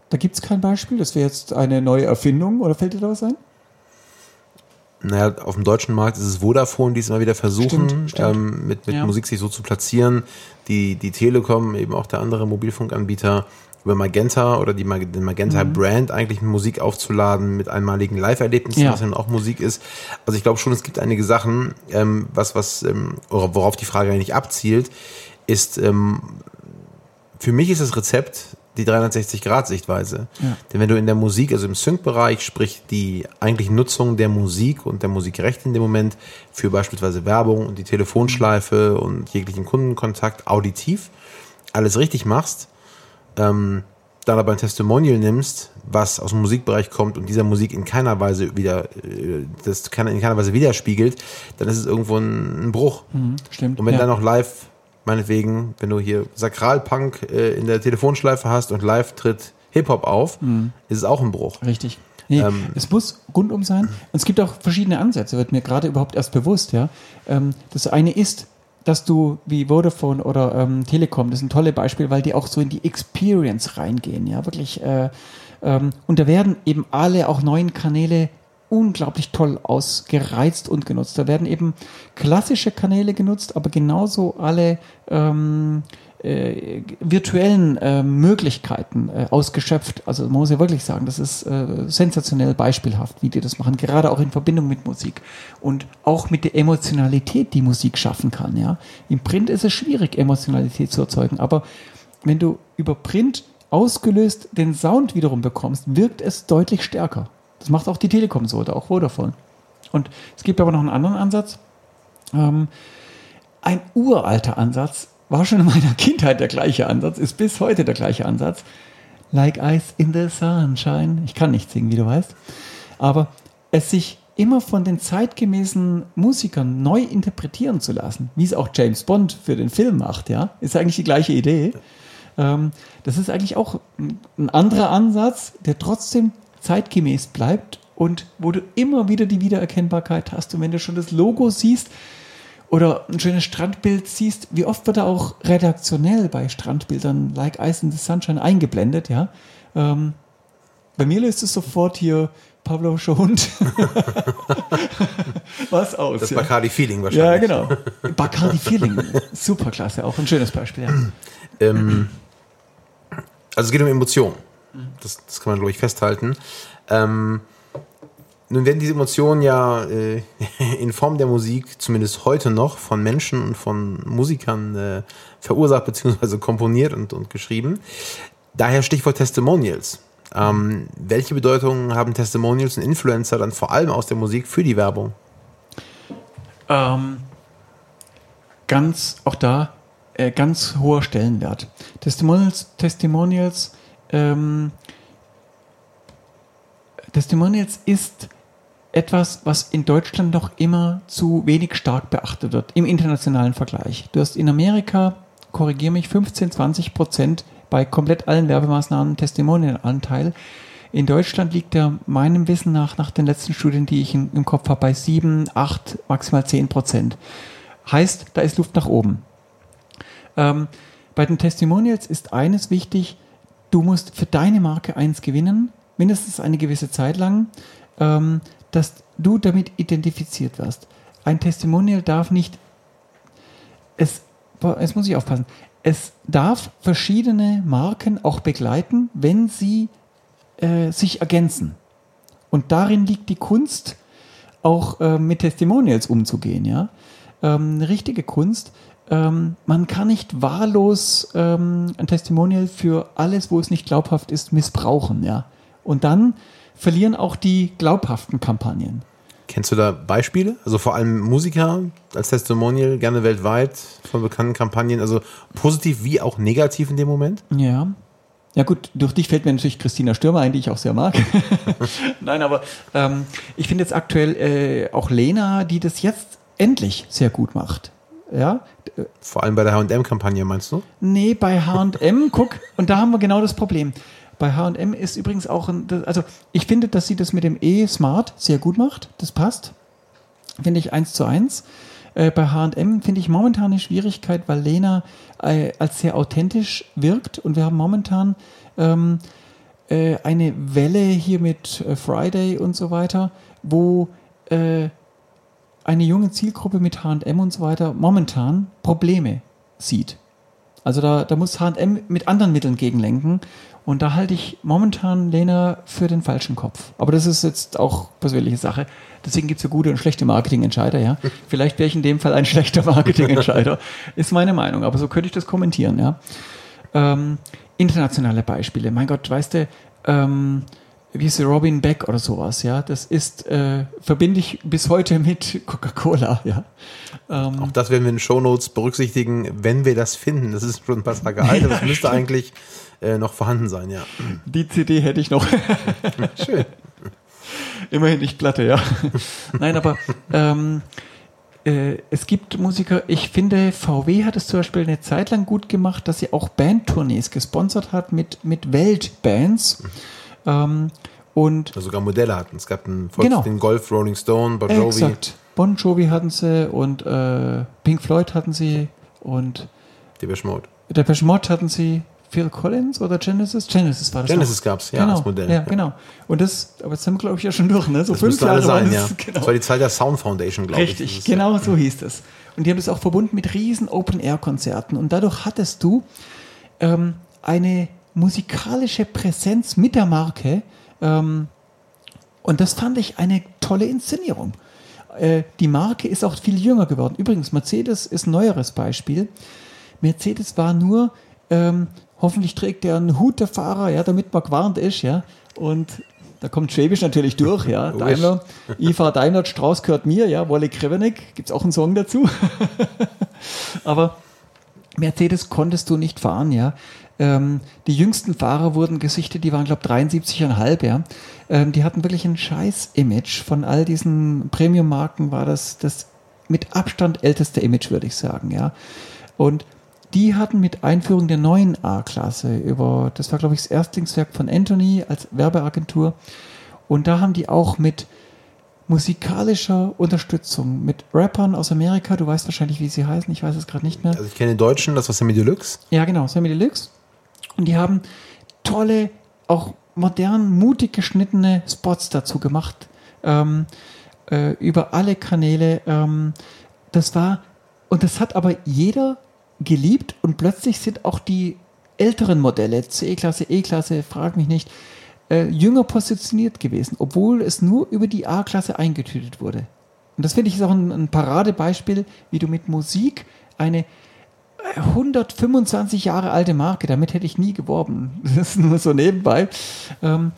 da gibt es kein Beispiel. Das wäre jetzt eine neue Erfindung oder fällt dir da was ein? Naja, auf dem deutschen Markt ist es Vodafone, die es immer wieder versuchen, Stimmt, stimmt. Ähm, mit, mit Ja. Musik sich so zu platzieren. Die, die Telekom, eben auch der andere Mobilfunkanbieter, über Magenta oder die, Mag- den Magenta-Brand eigentlich mit Musik aufzuladen, mit einmaligen Live-Erlebnissen, Ja. was dann auch Musik ist. Also ich glaube schon, es gibt einige Sachen, ähm, was, was, ähm, worauf die Frage eigentlich abzielt, ist, ähm, für mich ist das Rezept die 360-Grad-Sichtweise. Ja. Denn wenn du in der Musik, also im Sync-Bereich, sprich die eigentliche Nutzung der Musik und der Musikrechte in dem Moment für beispielsweise Werbung und die Telefonschleife und jeglichen Kundenkontakt auditiv alles richtig machst, ähm, dann aber ein Testimonial nimmst, was aus dem Musikbereich kommt und dieser Musik in keiner Weise wieder, äh, das in keiner Weise widerspiegelt, dann ist es irgendwo ein, Bruch. Stimmt. Und wenn ja. dann noch live, meinetwegen, wenn du hier Sakralpunk äh, in der Telefonschleife hast und live tritt Hip-Hop auf, ist es auch ein Bruch. Richtig. Nee, Ähm, es muss rundum sein. Und es gibt auch verschiedene Ansätze, wird mir gerade überhaupt erst bewusst, ja. Ähm, das eine ist, dass du wie Vodafone oder ähm, Telekom, das ist ein tolles Beispiel, weil die auch so in die Experience reingehen, ja, wirklich. Äh, ähm, und da werden eben alle auch neuen Kanäle unglaublich toll ausgereizt und genutzt. Da werden eben klassische Kanäle genutzt, aber genauso alle ähm, äh, virtuellen äh, Möglichkeiten äh, ausgeschöpft. Also man muss ja wirklich sagen, das ist äh, sensationell beispielhaft, wie die das machen, gerade auch in Verbindung mit Musik und auch mit der Emotionalität, die Musik schaffen kann. Ja, im Print ist es schwierig, Emotionalität zu erzeugen, aber wenn du über Print ausgelöst den Sound wiederum bekommst, wirkt es deutlich stärker. Das macht auch die Telekom so oder auch Vodafone. Und es gibt aber noch einen anderen Ansatz. Ähm, ein uralter Ansatz, war schon in meiner Kindheit der gleiche Ansatz, ist bis heute der gleiche Ansatz. Like Ice in the Sunshine. Ich kann nicht singen, wie du weißt. Aber es sich immer von den zeitgemäßen Musikern neu interpretieren zu lassen, wie es auch James Bond für den Film macht, ja, ist eigentlich die gleiche Idee. Ähm, das ist eigentlich auch ein- ein anderer Ansatz, der trotzdem zeitgemäß bleibt und wo du immer wieder die Wiedererkennbarkeit hast. Und wenn du schon das Logo siehst oder ein schönes Strandbild siehst, wie oft wird da auch redaktionell bei Strandbildern like Ice in the Sunshine eingeblendet, ja. Ähm, bei mir löst es sofort hier Pavlovscher Hund. Was aus. Das ja. Bacardi Feeling ja, wahrscheinlich. genau. Bacardi Feeling. Super klasse, auch ein schönes Beispiel. Ja. Ähm, also es geht um Emotionen. Das, das kann man, glaube ich, festhalten. Ähm, nun werden diese Emotionen ja äh, in Form der Musik, zumindest heute noch, von Menschen und von Musikern äh, verursacht bzw. komponiert und, und geschrieben. Daher Stichwort Testimonials. Ähm, welche Bedeutung haben Testimonials und Influencer dann vor allem aus der Musik für die Werbung? Ähm, ganz, auch da, äh, ganz hoher Stellenwert. Testimonials, Testimonials, ähm, Testimonials ist etwas, was in Deutschland noch immer zu wenig stark beachtet wird im internationalen Vergleich. Du hast in Amerika, korrigiere mich, 15, 20 Prozent bei komplett allen Werbemaßnahmen Testimonial-Anteil. In Deutschland liegt er meinem Wissen nach, nach den letzten Studien, die ich im, im Kopf habe, bei 7, 8, maximal 10 Prozent. Heißt, da ist Luft nach oben. Ähm, bei den Testimonials ist eines wichtig, du musst für deine Marke eins gewinnen, mindestens eine gewisse Zeit lang, ähm, dass du damit identifiziert wirst. Ein Testimonial darf nicht, es, jetzt muss ich aufpassen, es darf verschiedene Marken auch begleiten, wenn sie äh, sich ergänzen. Und darin liegt die Kunst, auch äh, mit Testimonials umzugehen. Ja? Ähm, richtige Kunst. Ähm, man kann nicht wahllos ähm, ein Testimonial für alles, wo es nicht glaubhaft ist, missbrauchen. Ja? Und dann verlieren auch die glaubhaften Kampagnen. Kennst du da Beispiele? Also vor allem Musiker als Testimonial, gerne weltweit von bekannten Kampagnen, also positiv wie auch negativ in dem Moment? Ja. Ja gut, durch dich fällt mir natürlich Christina Stürmer ein, die ich auch sehr mag. Nein, aber ähm, ich finde jetzt aktuell äh, auch Lena, die das jetzt endlich sehr gut macht. Ja, Vor allem bei der H&M-Kampagne, meinst du? Nee, bei H&M, guck, und da haben wir genau das Problem. Bei H&M ist übrigens auch, ein, also ich finde, dass sie das mit dem E-Smart sehr gut macht. Das passt. Finde ich eins zu eins. Äh, bei H&M finde ich momentan eine Schwierigkeit, weil Lena äh, als sehr authentisch wirkt und wir haben momentan ähm, äh, eine Welle hier mit äh, Friday und so weiter, wo äh, eine junge Zielgruppe mit H&M und so weiter momentan Probleme sieht. Also da, da muss H&M mit anderen Mitteln gegenlenken und da halte ich momentan Lena für den falschen Kopf. Aber das ist jetzt auch persönliche Sache. Deswegen gibt es ja gute und schlechte Marketingentscheider, ja. Vielleicht wäre ich in dem Fall ein schlechter Marketingentscheider, ist meine Meinung. Aber so könnte ich das kommentieren, ja. Ähm, internationale Beispiele. Mein Gott, weißt du, ähm, wie ist Robin Beck oder sowas, ja. Das ist, äh, verbinde ich bis heute mit Coca-Cola, ja. Ähm, Auch das werden wir in den Shownotes berücksichtigen, wenn wir das finden. Das ist schon ein paar Tage alt, aber es müsste eigentlich äh, noch vorhanden sein, ja. Die CD hätte ich noch. Schön. Immerhin nicht Platte, ja. Nein, aber ähm, äh, es gibt Musiker, ich finde, VW hat es zum Beispiel eine Zeit lang gut gemacht, dass sie auch Bandtournees gesponsert hat mit, mit Weltbands. Ähm, und Also sogar Modelle hatten. Es gab einen Genau. den Golf, Rolling Stone, Bon Jovi. exakt. Bon Jovi hatten sie und äh, Pink Floyd hatten sie und Depeche Mode. Depeche Mode hatten sie. Phil Collins oder Genesis? Genesis war das Genesis noch. gab's, ja, genau, als Modell. Ja, Ja. genau. Und das, aber jetzt sind wir, glaube ich, ja schon durch, ne? So Das alles waren sein, ja. es, genau. Das war die Zeit der Sound Foundation, glaube ich. Richtig, Das ist, genau so hieß es. Und die haben das auch verbunden mit riesen Open-Air-Konzerten. Und dadurch hattest du ähm, eine musikalische Präsenz mit der Marke. Ähm, und das fand ich eine tolle Inszenierung. Äh, die Marke ist auch viel jünger geworden. Übrigens, Mercedes ist ein neueres Beispiel. Mercedes war nur, ähm, hoffentlich trägt er einen Hut der Fahrer, ja, damit man gewarnt ist, ja. Und da kommt Schwäbisch natürlich durch, ja. Daimler, fahr Daimler, Strauß gehört mir, ja. Wolle Krevenek, gibt's auch einen Song dazu. Aber Mercedes konntest du nicht fahren, ja. Ähm, die jüngsten Fahrer wurden gesichtet, die waren, glaube ich, 73,5, ja. Ähm, die hatten wirklich ein scheiß Image. Von all diesen Premium-Marken war das das mit Abstand älteste Image, würde ich sagen, ja. Und die hatten mit Einführung der neuen A-Klasse über, das war, glaube ich, das Erstlingswerk von Anthony als Werbeagentur. Und da haben die auch mit musikalischer Unterstützung, mit Rappern aus Amerika, du weißt wahrscheinlich, wie sie heißen, ich weiß es gerade nicht mehr. Also ich kenne den Deutschen, das war Sammy Deluxe. Ja, genau, Sammy Deluxe. Und die haben tolle, auch modern, mutig geschnittene Spots dazu gemacht. Ähm, äh, über alle Kanäle. Ähm, das war, und das hat aber jeder geliebt und plötzlich sind auch die älteren Modelle, C-Klasse, E-Klasse, frag mich nicht, äh, jünger positioniert gewesen, obwohl es nur über die A-Klasse eingetütet wurde. Und das finde ich ist auch ein, ein Paradebeispiel, wie du mit Musik eine 125 Jahre alte Marke, damit hätte ich nie geworben. Das ist nur so nebenbei. Ähm,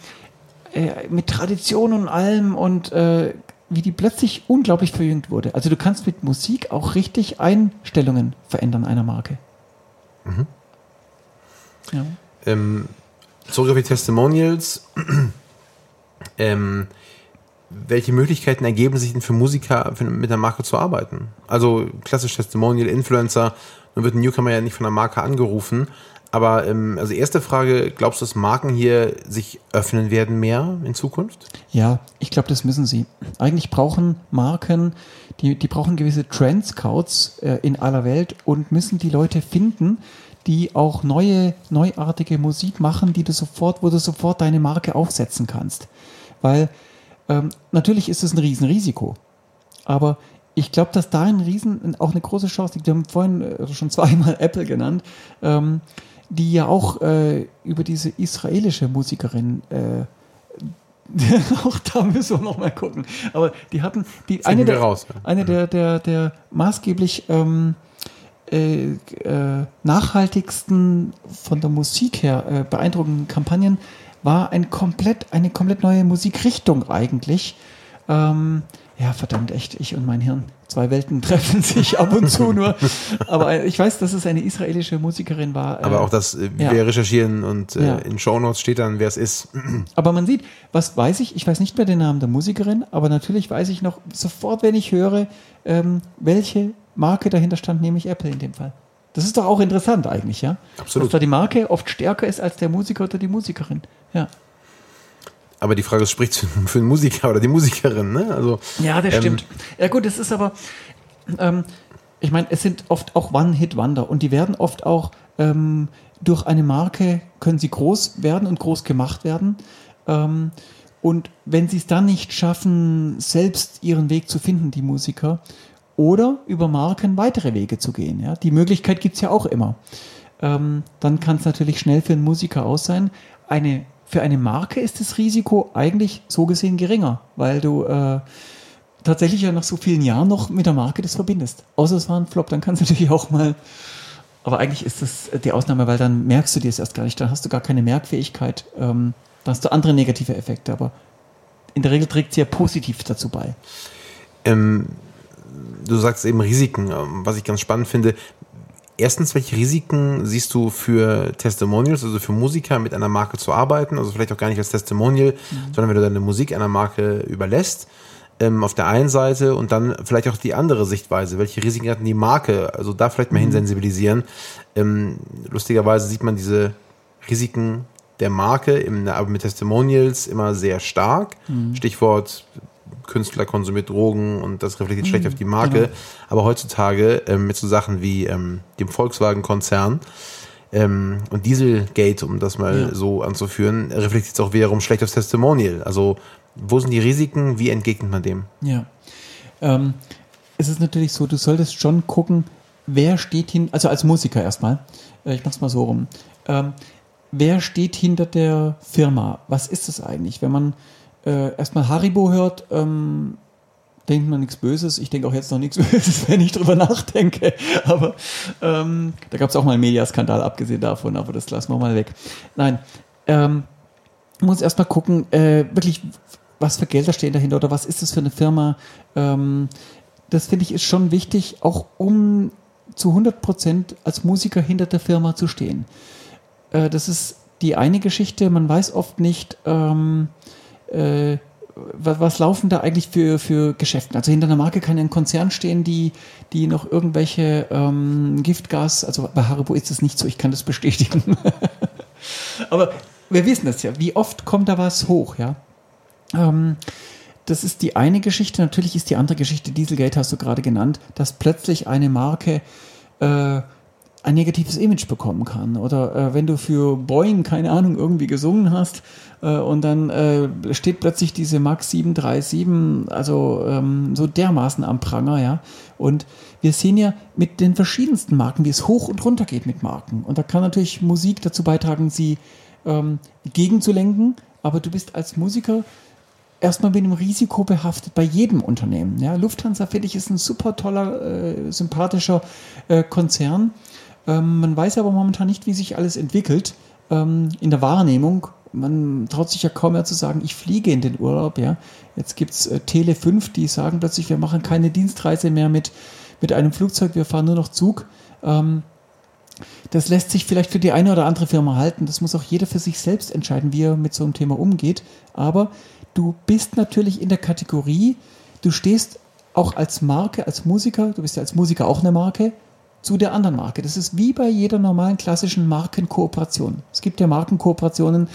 äh, mit Tradition und allem und äh, wie die plötzlich unglaublich verjüngt wurde. Also du kannst mit Musik auch richtig Einstellungen verändern einer Marke. Mhm. Ja. Ähm, zurück auf die Testimonials. ähm, welche Möglichkeiten ergeben sich denn für Musiker, für, mit der Marke zu arbeiten? Also klassisch Testimonial, Influencer, dann wird ein Newcomer ja nicht von der Marke angerufen. Aber ähm, also erste Frage, glaubst du, dass Marken hier sich öffnen werden mehr in Zukunft? Ja, ich glaube, das müssen sie. Eigentlich brauchen Marken, die, die brauchen gewisse Trend-Scouts äh, in aller Welt und müssen die Leute finden, die auch neue, neuartige Musik machen, die du sofort, wo du sofort deine Marke aufsetzen kannst. Weil ähm, natürlich ist es ein Riesenrisiko. Aber ich glaube, dass da ein Riesen, auch eine große Chance liegt. Wir haben vorhin äh, schon zweimal Apple genannt, ähm, die ja auch äh, über diese israelische Musikerin äh, auch da müssen wir noch mal gucken. Aber die hatten die eine, der, raus, ja. eine der, der, der maßgeblich ähm, äh, äh, nachhaltigsten von der Musik her äh, beeindruckenden Kampagnen war ein komplett, eine komplett neue Musikrichtung eigentlich. Ähm, ja, verdammt, echt, ich und mein Hirn. Zwei Welten treffen sich ab und zu nur. Aber ich weiß, dass es eine israelische Musikerin war. Aber auch das, äh, ja. wir recherchieren und äh, ja. in Shownotes steht dann, wer es ist. Aber man sieht, was weiß ich, ich weiß nicht mehr den Namen der Musikerin, aber natürlich weiß ich noch sofort, wenn ich höre, ähm, welche Marke dahinter stand, nämlich Apple in dem Fall. Das ist doch auch interessant eigentlich, ja? Absolut. Dass da die Marke oft stärker ist als der Musiker oder die Musikerin. Ja. Aber die Frage ist, spricht für den Musiker oder die Musikerin, ne? Also, ja, das ähm, stimmt. Ja gut, es ist aber, ähm, ich meine, es sind oft auch One-Hit-Wonder und die werden oft auch ähm, durch eine Marke, können sie groß werden und groß gemacht werden. Ähm, und wenn sie es dann nicht schaffen, selbst ihren Weg zu finden, die Musiker, oder über Marken weitere Wege zu gehen, ja, die Möglichkeit gibt es ja auch immer, ähm, dann kann es natürlich schnell für einen Musiker aus sein. Eine für eine Marke ist das Risiko eigentlich so gesehen geringer, weil du äh, tatsächlich ja nach so vielen Jahren noch mit der Marke das verbindest. Außer es war ein Flop, dann kannst du natürlich auch mal. Aber eigentlich ist das die Ausnahme, weil dann merkst du dir es erst gar nicht. Dann hast du gar keine Merkfähigkeit. Ähm, dann hast du andere negative Effekte. Aber in der Regel trägt sie ja positiv dazu bei. Ähm, du sagst eben Risiken, ähm, was ich ganz spannend finde erstens, welche Risiken siehst du für Testimonials, also für Musiker mit einer Marke zu arbeiten? Also vielleicht auch gar nicht als Testimonial, mhm. sondern wenn du deine Musik einer Marke überlässt. Ähm, auf der einen Seite und dann vielleicht auch die andere Sichtweise. Welche Risiken hat denn die Marke? Also da vielleicht mal mhm. hinsensibilisieren. Ähm, lustigerweise sieht man diese Risiken der Marke im, aber mit Testimonials immer sehr stark. Mhm. Stichwort Künstler konsumiert Drogen und das reflektiert mhm, schlecht auf die Marke. Genau. Aber heutzutage ähm, mit so Sachen wie ähm, dem Volkswagen-Konzern ähm, und Dieselgate, um das mal ja. so anzuführen, reflektiert es auch wiederum schlecht aufs Testimonial. Also wo sind die Risiken? Wie entgegnet man dem? Ja. Ähm, es ist natürlich so, du solltest schon gucken, wer steht hin, also als Musiker erstmal, äh, ich mach's mal so rum, ähm, wer steht hinter der Firma? Was ist das eigentlich? Wenn man äh, erstmal Haribo hört, ähm, denkt man nichts Böses. Ich denke auch jetzt noch nichts Böses, wenn ich drüber nachdenke. Aber ähm, da gab es auch mal einen Mediaskandal, abgesehen davon, aber das lassen wir mal weg. Nein, ähm, muss erstmal gucken, äh, wirklich, was für Gelder stehen dahinter oder was ist das für eine Firma. Ähm, das finde ich ist schon wichtig, auch um zu 100 Prozent als Musiker hinter der Firma zu stehen. Äh, das ist die eine Geschichte. Man weiß oft nicht, ähm, äh, was, was, laufen da eigentlich für, für Geschäfte? Also hinter einer Marke kann ein Konzern stehen, die, die noch irgendwelche ähm, Giftgas, also bei Haribo ist es nicht so, ich kann das bestätigen. Aber wir wissen das ja, wie oft kommt da was hoch, ja? Ähm, das ist die eine Geschichte. Natürlich ist die andere Geschichte, Dieselgate hast du gerade genannt, dass plötzlich eine Marke äh, ein negatives Image bekommen kann. Oder äh, wenn du für Boeing, keine Ahnung, irgendwie gesungen hast äh, und dann äh, steht plötzlich diese Max 737, also ähm, so dermaßen am Pranger, ja. Und wir sehen ja mit den verschiedensten Marken, wie es hoch und runter geht mit Marken. Und da kann natürlich Musik dazu beitragen, sie ähm, gegenzulenken. Aber du bist als Musiker erstmal mit dem Risiko behaftet bei jedem Unternehmen. Ja, Lufthansa, finde ich, ist ein super toller, äh, sympathischer äh, Konzern. Ähm, man weiß aber momentan nicht, wie sich alles entwickelt ähm, in der Wahrnehmung. Man traut sich ja kaum mehr zu sagen, ich fliege in den Urlaub. Ja. Jetzt gibt es äh, Tele 5, die sagen plötzlich, wir machen keine Dienstreise mehr mit, mit einem Flugzeug, wir fahren nur noch Zug. Ähm, das lässt sich vielleicht für die eine oder andere Firma halten. Das muss auch jeder für sich selbst entscheiden, wie er mit so einem Thema umgeht. Aber du bist natürlich in der Kategorie, du stehst auch als Marke, als Musiker, du bist ja als Musiker auch eine Marke, zu der anderen Marke. Das ist wie bei jeder normalen klassischen Markenkooperation. Es gibt ja Markenkooperationen.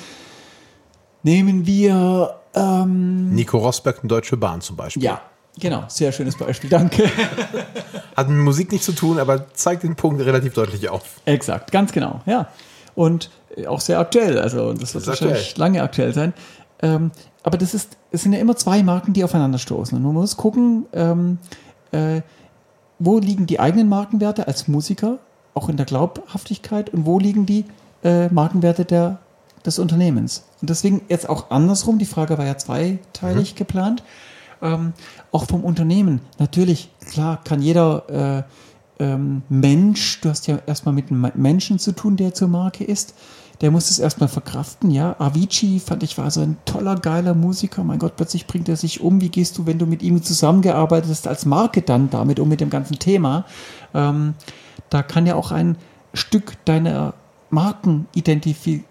Nehmen wir ähm, Nico Rosberg und Deutsche Bahn zum Beispiel. Ja, genau, sehr schönes Beispiel, danke. Hat mit Musik nichts zu tun, aber zeigt den Punkt relativ deutlich auf. Exakt, ganz genau, ja. Und auch sehr aktuell, also das wird wahrscheinlich lange aktuell sein. Ähm, aber das ist, es sind ja immer zwei Marken, die aufeinander stoßen. Und man muss gucken, ähm, äh, wo liegen die eigenen Markenwerte als Musiker, auch in der Glaubhaftigkeit, und wo liegen die äh, Markenwerte der, des Unternehmens. Und deswegen jetzt auch andersrum, die Frage war ja zweiteilig geplant, ähm, auch vom Unternehmen. Natürlich, klar, kann jeder äh, ähm, Mensch, du hast ja erstmal mit einem Menschen zu tun, der zur Marke ist, der muss es erstmal verkraften, ja. Avicii fand ich war so ein toller, geiler Musiker. Mein Gott, plötzlich bringt er sich um. Wie gehst du, wenn du mit ihm zusammengearbeitet hast, als Marke dann damit um mit dem ganzen Thema? Ähm, da kann ja auch ein Stück deiner Markenidentität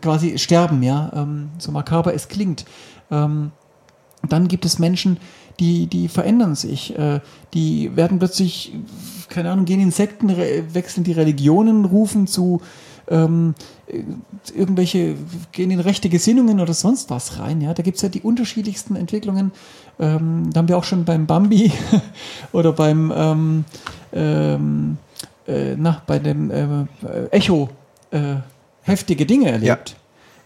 quasi sterben, ja. Ähm, so makaber es klingt. Ähm, dann gibt es Menschen, die, die verändern sich. Äh, die werden plötzlich, keine Ahnung, gehen in Sekten, re- wechseln die Religionen, rufen zu ähm, äh, irgendwelche, gehen in rechte Gesinnungen oder sonst was rein. Ja? Da gibt es ja die unterschiedlichsten Entwicklungen. Ähm, da haben wir auch schon beim Bambi oder beim ähm, ähm, äh, na, bei dem äh, Echo äh, heftige Dinge erlebt.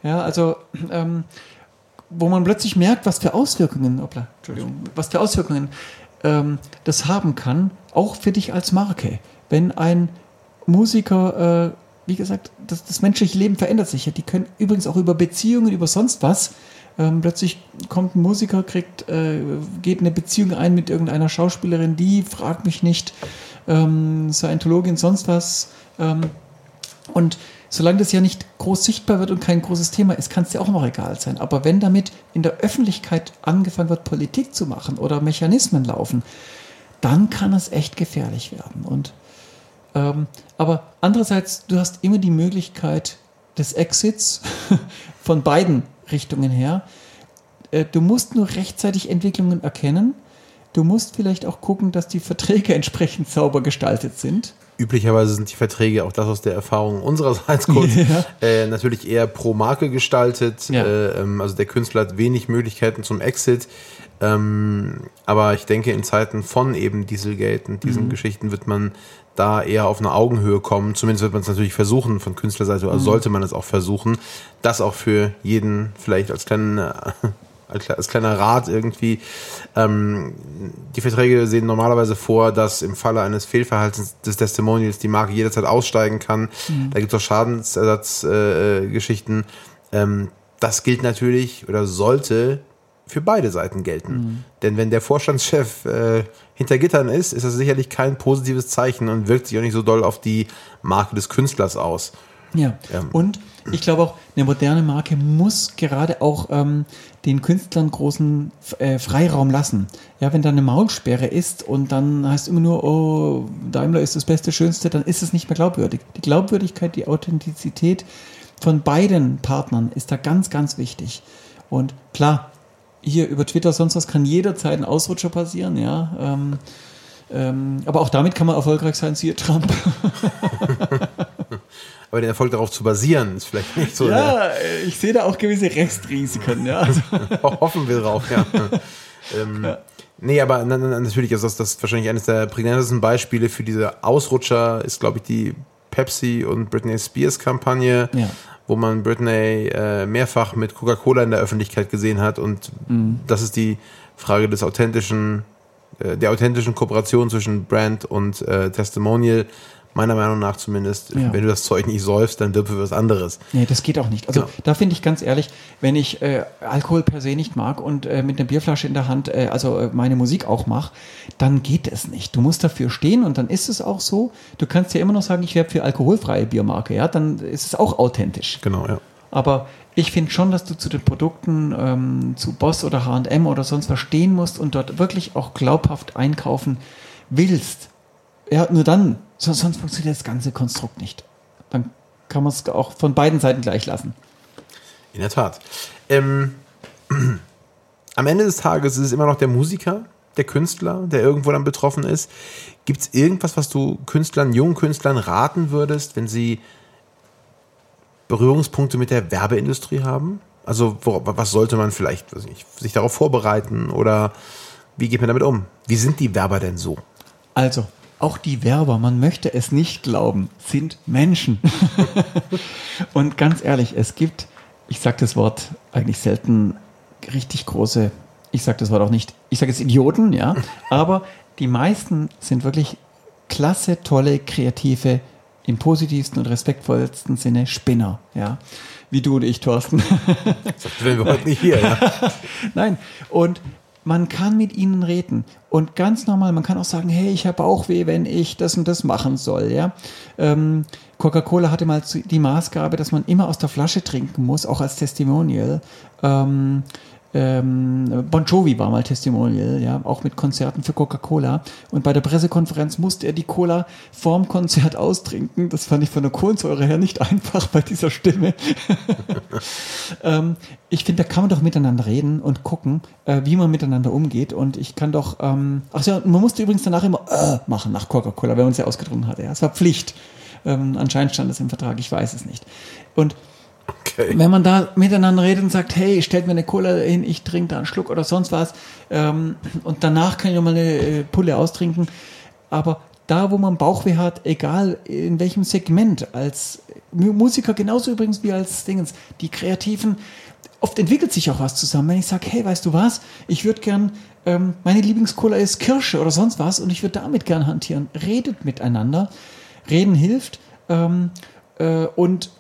Ja, also ähm, wo man plötzlich merkt, was für Auswirkungen, hoppla, Entschuldigung, was für Auswirkungen ähm, das haben kann, auch für dich als Marke. Wenn ein Musiker, äh, wie gesagt, das, das menschliche Leben verändert sich. Die können übrigens auch über Beziehungen, über sonst was. Ähm, plötzlich kommt ein Musiker, kriegt, äh, geht eine Beziehung ein mit irgendeiner Schauspielerin, die fragt mich nicht, ähm, Scientologin, sonst was. Ähm, und solange das ja nicht groß sichtbar wird und kein großes Thema ist, kann es dir auch noch egal sein. Aber wenn damit in der Öffentlichkeit angefangen wird, Politik zu machen oder Mechanismen laufen, dann kann es echt gefährlich werden. Und ähm, aber andererseits, du hast immer die Möglichkeit des Exits von beiden Richtungen her. Äh, du musst nur rechtzeitig Entwicklungen erkennen. Du musst vielleicht auch gucken, dass die Verträge entsprechend sauber gestaltet sind. Üblicherweise sind die Verträge, auch das aus der Erfahrung unsererseits kurz, Ja. äh, natürlich eher pro Marke gestaltet. Ja. Äh, ähm, also der Künstler hat wenig Möglichkeiten zum Exit. Ähm, aber ich denke, in Zeiten von eben Dieselgate und Mhm. diesen Geschichten wird man da eher auf eine Augenhöhe kommen. Zumindest wird man es natürlich versuchen von Künstlerseite, Mhm. oder sollte man es auch versuchen, das auch für jeden vielleicht als kleinen äh, als kle- als kleiner Rat irgendwie. Ähm, die Verträge sehen normalerweise vor, dass im Falle eines Fehlverhaltens des Testimonials die Marke jederzeit aussteigen kann. Da gibt es auch Schadensersatzgeschichten. Äh, Geschichten. ähm, das gilt natürlich oder sollte für beide Seiten gelten. Denn wenn der Vorstandschef äh, hinter Gittern ist, ist das sicherlich kein positives Zeichen und wirkt sich auch nicht so doll auf die Marke des Künstlers aus. Ja. Ja. Und ich glaube auch, eine moderne Marke muss gerade auch ähm, den Künstlern großen äh, Freiraum lassen. Ja, wenn da eine Maulsperre ist und dann heißt immer nur, oh, Daimler ist das Beste, Schönste, dann ist es nicht mehr glaubwürdig. Die Glaubwürdigkeit, die Authentizität von beiden Partnern ist da ganz, ganz wichtig. Und klar, hier über Twitter, sonst was kann jederzeit ein Ausrutscher passieren, ja. Ähm, ähm, aber auch damit kann man erfolgreich sein, siehe Trump. Aber den Erfolg darauf zu basieren, ist vielleicht nicht so. Ja, ich sehe da auch gewisse Restrisiken. Ja. Also, Hoffen wir drauf, ja. ähm, Nee, aber na, na, natürlich ist das, das wahrscheinlich eines der prägnantesten Beispiele für diese Ausrutscher, ist, glaube ich, die Pepsi und Britney Spears Kampagne, Ja. Wo man Britney äh, mehrfach mit Coca-Cola in der Öffentlichkeit gesehen hat. Und das ist die Frage des authentischen, äh, der authentischen Kooperation zwischen Brand und äh, Testimonial. Meiner Meinung nach zumindest. Ja. Wenn du das Zeug nicht säufst, dann wirb für was anderes. Nee, das geht auch nicht. Also Genau. da finde ich ganz ehrlich, wenn ich äh, Alkohol per se nicht mag und äh, mit einer Bierflasche in der Hand, äh, also äh, meine Musik auch mache, dann geht es nicht. Du musst dafür stehen und dann ist es auch so. Du kannst ja immer noch sagen, ich werbe für alkoholfreie Biermarke, ja, dann ist es auch authentisch. Genau, ja. Aber ich finde schon, dass du zu den Produkten, ähm, zu Boss oder H&M oder sonst was stehen musst und dort wirklich auch glaubhaft einkaufen willst. Ja, nur dann. So, sonst funktioniert das ganze Konstrukt nicht. Dann kann man es auch von beiden Seiten gleich lassen. In der Tat. Ähm, am Ende des Tages ist es immer noch der Musiker, der Künstler, der irgendwo dann betroffen ist. Gibt es irgendwas, was du Künstlern, jungen Künstlern raten würdest, wenn sie Berührungspunkte mit der Werbeindustrie haben? Also was sollte man vielleicht weiß nicht, sich darauf vorbereiten oder wie geht man damit um? Wie sind die Werber denn so? Also, auch die Werber, man möchte es nicht glauben, sind Menschen. und ganz ehrlich, es gibt, ich sage das Wort eigentlich selten, richtig große, ich sage das Wort auch nicht, ich sage jetzt Idioten, ja, aber die meisten sind wirklich klasse, tolle, kreative, im positivsten und respektvollsten Sinne Spinner, ja. Wie du und ich, Thorsten. Wenn wir heute nicht hier, ja. Nein, und man kann mit ihnen reden. Und ganz normal, man kann auch sagen, hey, ich habe Bauchweh, wenn ich das und das machen soll. Ja? Ähm, Coca-Cola hatte mal die Maßgabe, dass man immer aus der Flasche trinken muss, auch als Testimonial. Ähm, ähm, Bon Jovi war mal Testimonial, ja, auch mit Konzerten für Coca-Cola. Und bei der Pressekonferenz musste er die Cola vorm Konzert austrinken. Das fand ich von der Kohlensäure her nicht einfach bei dieser Stimme. ähm, ich finde, da kann man doch miteinander reden und gucken, äh, wie man miteinander umgeht. Und ich kann doch, ähm, ach ja, man musste übrigens danach immer äh, machen nach Coca-Cola, wenn man es ja ausgetrunken hatte. Ja, es war Pflicht. Ähm, anscheinend stand es im Vertrag, ich weiß es nicht. Und Okay. wenn man da miteinander redet und sagt, hey, stellt mir eine Cola hin, ich trinke da einen Schluck oder sonst was, ähm, und danach kann ich noch mal eine äh, Pulle austrinken. Aber da, wo man Bauchweh hat, egal in welchem Segment, als Mu- Musiker genauso übrigens wie als Dingens, die Kreativen, oft entwickelt sich auch was zusammen. Wenn ich sage, hey, weißt du was, ich würde gern, ähm, meine Lieblingscola ist Kirsche oder sonst was und ich würde damit gern hantieren. Redet miteinander. Reden hilft. Ähm, äh, und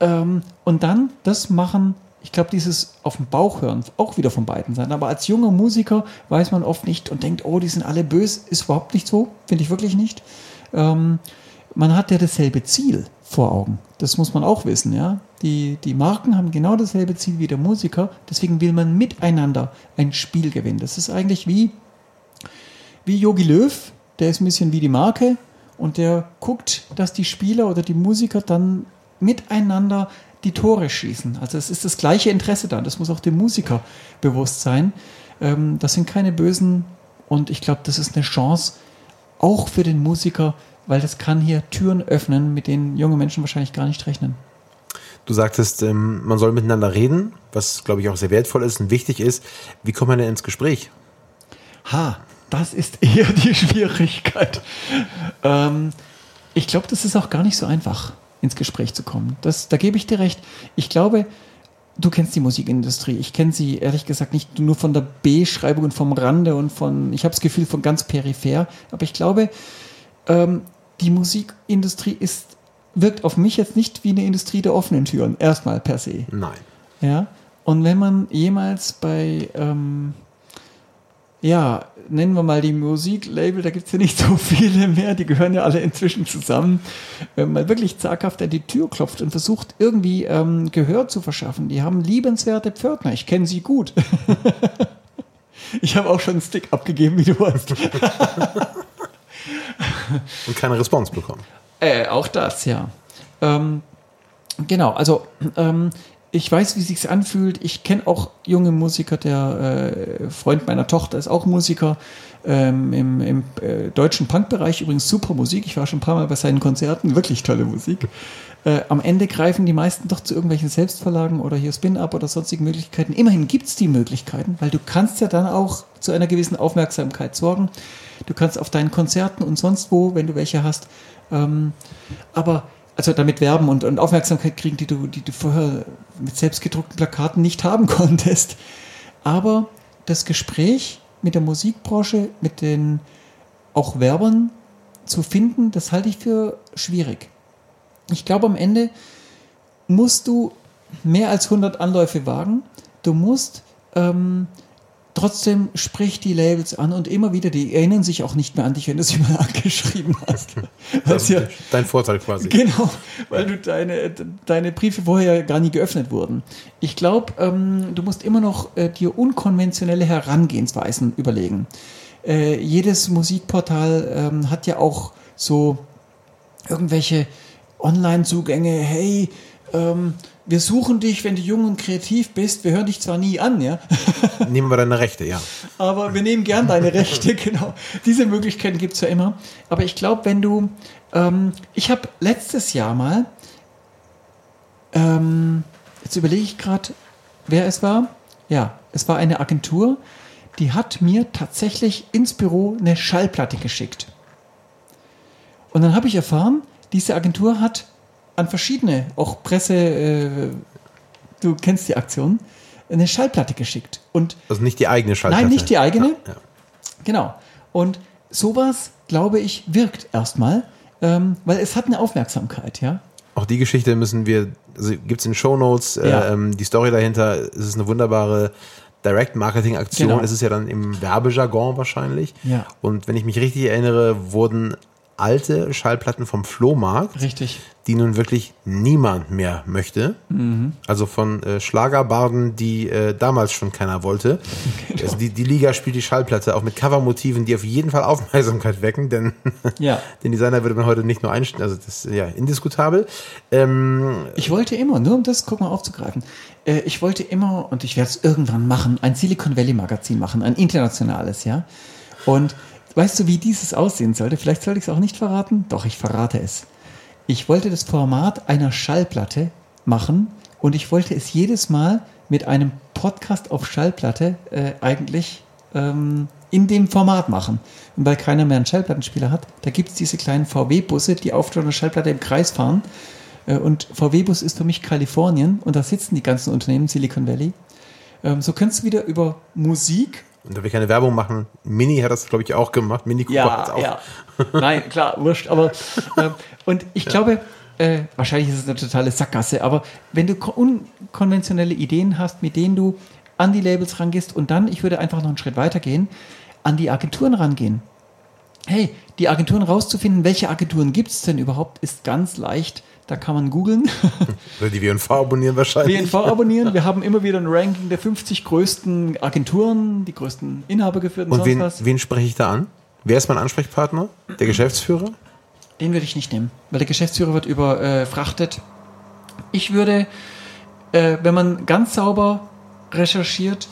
ähm, und dann das machen, ich glaube, dieses auf den Bauch hören, auch wieder von beiden Seiten. Aber als junger Musiker weiß man oft nicht und denkt, oh, die sind alle böse. Ist überhaupt nicht so, finde ich wirklich nicht. Ähm, man hat ja dasselbe Ziel vor Augen. Das muss man auch wissen, ja. Die, die Marken haben genau dasselbe Ziel wie der Musiker. Deswegen will man miteinander ein Spiel gewinnen. Das ist eigentlich wie, wie Yogi Löw, der ist ein bisschen wie die Marke und der guckt, dass die Spieler oder die Musiker dann miteinander die Tore schießen. Also es ist das gleiche Interesse da. Das muss auch dem Musiker bewusst sein. Ähm, das sind keine Bösen und ich glaube, das ist eine Chance auch für den Musiker, weil das kann hier Türen öffnen, mit denen junge Menschen wahrscheinlich gar nicht rechnen. Du sagtest, ähm, man soll miteinander reden, was glaube ich auch sehr wertvoll ist und wichtig ist. Wie kommt man denn ins Gespräch? Ha, das ist eher die Schwierigkeit. Ähm, ich glaube, das ist auch gar nicht so einfach, ins Gespräch zu kommen. Das, da gebe ich dir recht. Ich glaube, du kennst die Musikindustrie. Ich kenne sie ehrlich gesagt nicht nur von der B-Schreibung und vom Rande und von, ich habe das Gefühl, von ganz peripher. Aber ich glaube, ähm, die Musikindustrie ist, wirkt auf mich jetzt nicht wie eine Industrie der offenen Türen. Erstmal per se. Nein. Ja. Und wenn man jemals bei, ähm, ja, nennen wir mal die Musiklabel, da gibt es ja nicht so viele mehr, die gehören ja alle inzwischen zusammen, wenn man wirklich zaghaft an die Tür klopft und versucht irgendwie ähm, Gehör zu verschaffen. Die haben liebenswerte Pförtner, ich kenne sie gut. ich habe auch schon einen Stick abgegeben, wie du weißt. Und keine Response bekommen. Äh, auch das, ja. Ähm, genau, also ähm, ich weiß, wie sich's anfühlt. Ich kenne auch junge Musiker. Der äh, Freund meiner Tochter ist auch Musiker ähm, im, im äh, deutschen Punkbereich. Übrigens super Musik. Ich war schon ein paar Mal bei seinen Konzerten. Wirklich tolle Musik. Äh, am Ende greifen die meisten doch zu irgendwelchen Selbstverlagen oder hier Spin-Up oder sonstigen Möglichkeiten. Immerhin gibt's die Möglichkeiten, weil du kannst ja dann auch zu einer gewissen Aufmerksamkeit sorgen. Du kannst auf deinen Konzerten und sonst wo, wenn du welche hast, ähm, aber also damit werben und, und Aufmerksamkeit kriegen, die du, die du vorher mit selbstgedruckten Plakaten nicht haben konntest. Aber das Gespräch mit der Musikbranche, mit den auch Werbern zu finden, das halte ich für schwierig. Ich glaube, am Ende musst du mehr als 100 Anläufe wagen. Du musst ähm, trotzdem sprich die Labels an und immer wieder, die erinnern sich auch nicht mehr an dich, wenn du sie mal angeschrieben hast. Das ja, dein Vorteil quasi. Genau, weil du deine, deine Briefe vorher gar nie geöffnet wurden. Ich glaube, ähm, du musst immer noch äh, dir unkonventionelle Herangehensweisen überlegen. Äh, jedes Musikportal ähm, hat ja auch so irgendwelche Online-Zugänge, hey, ähm, wir suchen dich, wenn du jung und kreativ bist. Wir hören dich zwar nie an, ja. Nehmen wir deine Rechte, ja. Aber wir nehmen gern deine Rechte, genau. Diese Möglichkeiten gibt es ja immer. Aber ich glaube, wenn du, ähm, ich habe letztes Jahr mal, ähm, jetzt überlege ich gerade, wer es war. Ja, es war eine Agentur, die hat mir tatsächlich ins Büro eine Schallplatte geschickt. Und dann habe ich erfahren, diese Agentur hat an verschiedene, auch Presse, äh, du kennst die Aktion, eine Schallplatte geschickt. Und also nicht die eigene Schallplatte. Nein, nicht die eigene. Ja, ja. Genau. Und sowas, glaube ich, wirkt erstmal, ähm, weil es hat eine Aufmerksamkeit, ja. Auch die Geschichte müssen wir, also gibt es in Show Notes, ja. ähm, die Story dahinter, es ist eine wunderbare Direct-Marketing-Aktion. Genau. Es ist ja dann im Werbejargon wahrscheinlich. Ja. Und wenn ich mich richtig erinnere, wurden alte Schallplatten vom Flohmarkt. Richtig. Die nun wirklich niemand mehr möchte. Mhm. Also von äh, Schlagerbarden, die äh, damals schon keiner wollte. Genau. Also die, die Liga spielt die Schallplatte auch mit Covermotiven, die auf jeden Fall Aufmerksamkeit wecken, denn ja. den Designer würde man heute nicht nur einstellen. Also das ist ja indiskutabel. Ähm, ich wollte immer, nur um das guck mal aufzugreifen, äh, ich wollte immer, und ich werde es irgendwann machen, ein Silicon Valley Magazin machen, ein internationales, ja. Und Weißt du, wie dieses aussehen sollte? Vielleicht sollte ich es auch nicht verraten. Doch, ich verrate es. Ich wollte das Format einer Schallplatte machen und ich wollte es jedes Mal mit einem Podcast auf Schallplatte äh, eigentlich ähm, in dem Format machen. Und weil keiner mehr einen Schallplattenspieler hat, da gibt es diese kleinen VW-Busse, die auf einer Schallplatte im Kreis fahren. Äh, und VW-Bus ist für mich Kalifornien und da sitzen die ganzen Unternehmen Silicon Valley. Ähm, so könntest du wieder über Musik und da will ich keine Werbung machen. Mini hat das, glaube ich, auch gemacht. Mini Cooper ja, hat es auch. Ja. Nein, klar, wurscht. Aber, äh, und ich ja. glaube, äh, wahrscheinlich ist es eine totale Sackgasse, aber wenn du unkonventionelle Ideen hast, mit denen du an die Labels rangehst und dann, ich würde einfach noch einen Schritt weiter gehen, an die Agenturen rangehen. Hey, die Agenturen rauszufinden, welche Agenturen gibt es denn überhaupt, ist ganz leicht da kann man googeln. Oder die WNV abonnieren wahrscheinlich. WNV abonnieren. Wir haben immer wieder ein Ranking der 50 größten Agenturen, die größten Inhaber geführt und, und wen, wen spreche ich da an? Wer ist mein Ansprechpartner? Der Geschäftsführer? Den würde ich nicht nehmen, weil der Geschäftsführer wird überfrachtet. Ich würde, äh, wenn man ganz sauber recherchiert,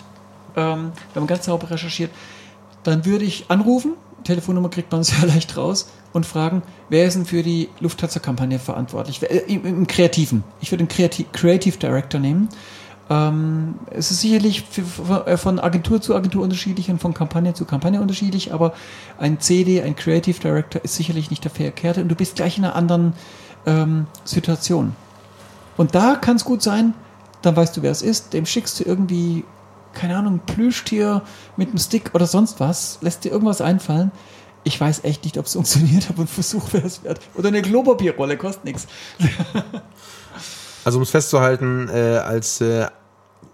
ähm, wenn man ganz sauber recherchiert, dann würde ich anrufen. Telefonnummer kriegt man sehr leicht raus und fragen, wer ist denn für die Lufthansa-Kampagne verantwortlich? Äh, Im, Im, Kreativen. Ich würde den Kreativ Creative Director nehmen. Ähm, es ist sicherlich äh, von Agentur zu Agentur unterschiedlich und von Kampagne zu Kampagne unterschiedlich, aber ein CD, ein Creative Director ist sicherlich nicht der Verkehrte und du bist gleich in einer anderen ähm, Situation. Und da kann es gut sein, dann weißt du, wer es ist, dem schickst du irgendwie, keine Ahnung, Plüschtier mit einem Stick oder sonst was, lässt dir irgendwas einfallen ich weiß echt nicht, ob es funktioniert, aber ein Versuch wäre es wert. Oder eine Klopapierrolle, kostet nichts. Also um es festzuhalten, äh, als äh,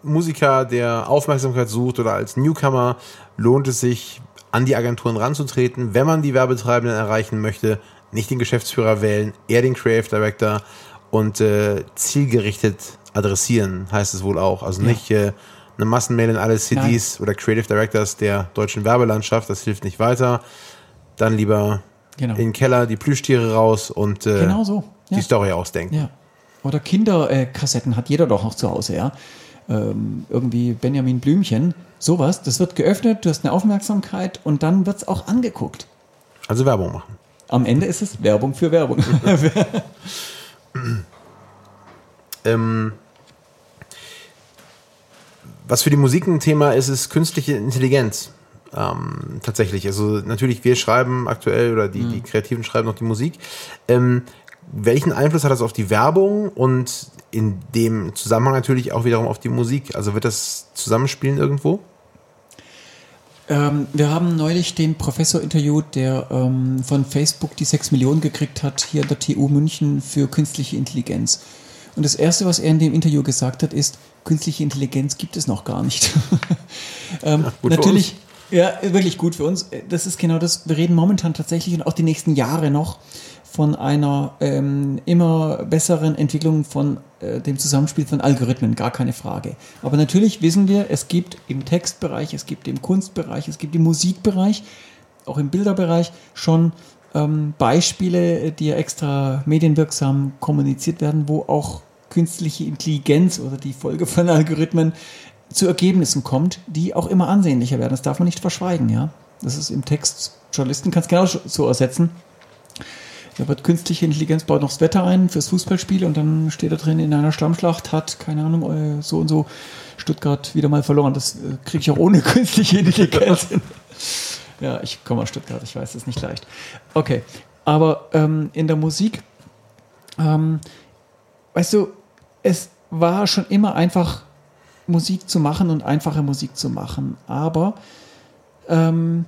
Musiker, der Aufmerksamkeit sucht oder als Newcomer, lohnt es sich, an die Agenturen ranzutreten. Wenn man die Werbetreibenden erreichen möchte, nicht den Geschäftsführer wählen, eher den Creative Director und äh, zielgerichtet adressieren, heißt es wohl auch. Also ja. nicht äh, eine Massenmail in alle CDs Nein. oder Creative Directors der deutschen Werbelandschaft, das hilft nicht weiter dann lieber genau. in den Keller die Plüschtiere raus und äh, genau so. ja. die Story ausdenken. Ja. oder Kinderkassetten hat jeder doch noch zu Hause, ja. Ähm, irgendwie Benjamin Blümchen, sowas, das wird geöffnet, du hast eine Aufmerksamkeit und dann wird es auch angeguckt. Also Werbung machen. Am Ende ist es Werbung für Werbung. Ähm, was für die Musik ein Thema ist, ist künstliche Intelligenz. Ähm, tatsächlich. Also natürlich, wir schreiben aktuell oder die, die Kreativen schreiben noch die Musik. Ähm, welchen Einfluss hat das auf die Werbung und in dem Zusammenhang natürlich auch wiederum auf die Musik? Also wird das zusammenspielen irgendwo? Ähm, wir haben neulich den Professor interviewt, der ähm, von Facebook die 6 Millionen gekriegt hat, hier an der TU München für künstliche Intelligenz. Und das Erste, was er in dem Interview gesagt hat, ist, künstliche Intelligenz gibt es noch gar nicht. ähm, Ja, natürlich, ja, wirklich gut für uns. Das ist genau das. Wir reden momentan tatsächlich und auch die nächsten Jahre noch von einer ähm, immer besseren Entwicklung von äh, dem Zusammenspiel von Algorithmen, gar keine Frage. Aber natürlich wissen wir, es gibt im Textbereich, es gibt im Kunstbereich, es gibt im Musikbereich, auch im Bilderbereich schon ähm, Beispiele, die ja extra medienwirksam kommuniziert werden, wo auch künstliche Intelligenz oder die Folge von Algorithmen zu Ergebnissen kommt, die auch immer ansehnlicher werden. Das darf man nicht verschweigen, ja. Das ist im Text, Journalisten kann es genau so ersetzen. Da wird künstliche Intelligenz baut noch das Wetter ein fürs Fußballspiel und dann steht da drin, in einer Schlammschlacht hat, keine Ahnung, äh, so und so Stuttgart wieder mal verloren. Das äh, kriege ich auch ohne künstliche Intelligenz. Ja, ich komme aus Stuttgart, ich weiß, das ist nicht leicht. Okay, aber ähm, in der Musik, ähm, weißt du, es war schon immer einfach, Musik zu machen und einfache Musik zu machen. Aber ähm,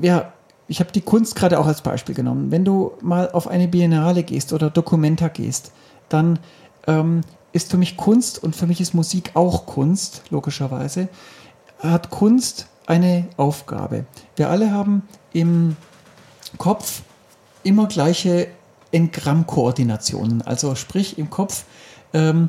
ja, ich habe die Kunst gerade auch als Beispiel genommen. Wenn du mal auf eine Biennale gehst oder Documenta gehst, dann ähm, ist für mich Kunst und für mich ist Musik auch Kunst, logischerweise, hat Kunst eine Aufgabe. Wir alle haben im Kopf immer gleiche Engrammkoordinationen. Also sprich im Kopf, ähm,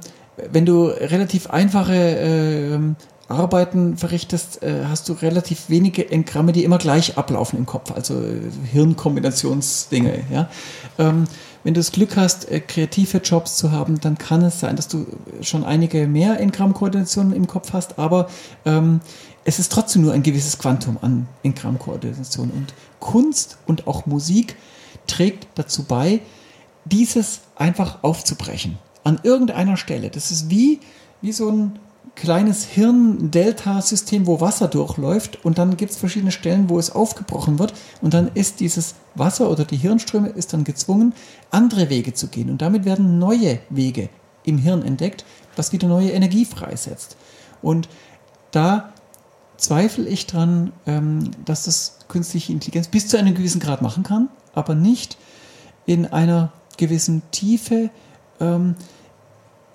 wenn du relativ einfache ähm, Arbeiten verrichtest, äh, hast du relativ wenige Engramme, die immer gleich ablaufen im Kopf, also äh, Hirnkombinationsdinge. Ja? Ähm, wenn du das Glück hast, äh, kreative Jobs zu haben, dann kann es sein, dass du schon einige mehr Engrammkoordinationen im Kopf hast, aber ähm, es ist trotzdem nur ein gewisses Quantum an Engrammkoordination. Und Kunst und auch Musik trägt dazu bei, dieses einfach aufzubrechen. An irgendeiner Stelle. Das ist wie, wie so ein kleines Hirn-Delta-System, wo Wasser durchläuft und dann gibt es verschiedene Stellen, wo es aufgebrochen wird und dann ist dieses Wasser oder die Hirnströme ist dann gezwungen, andere Wege zu gehen und damit werden neue Wege im Hirn entdeckt, was wieder neue Energie freisetzt. Und da zweifle ich dran, ähm, dass das künstliche Intelligenz bis zu einem gewissen Grad machen kann, aber nicht in einer gewissen Tiefe, ähm,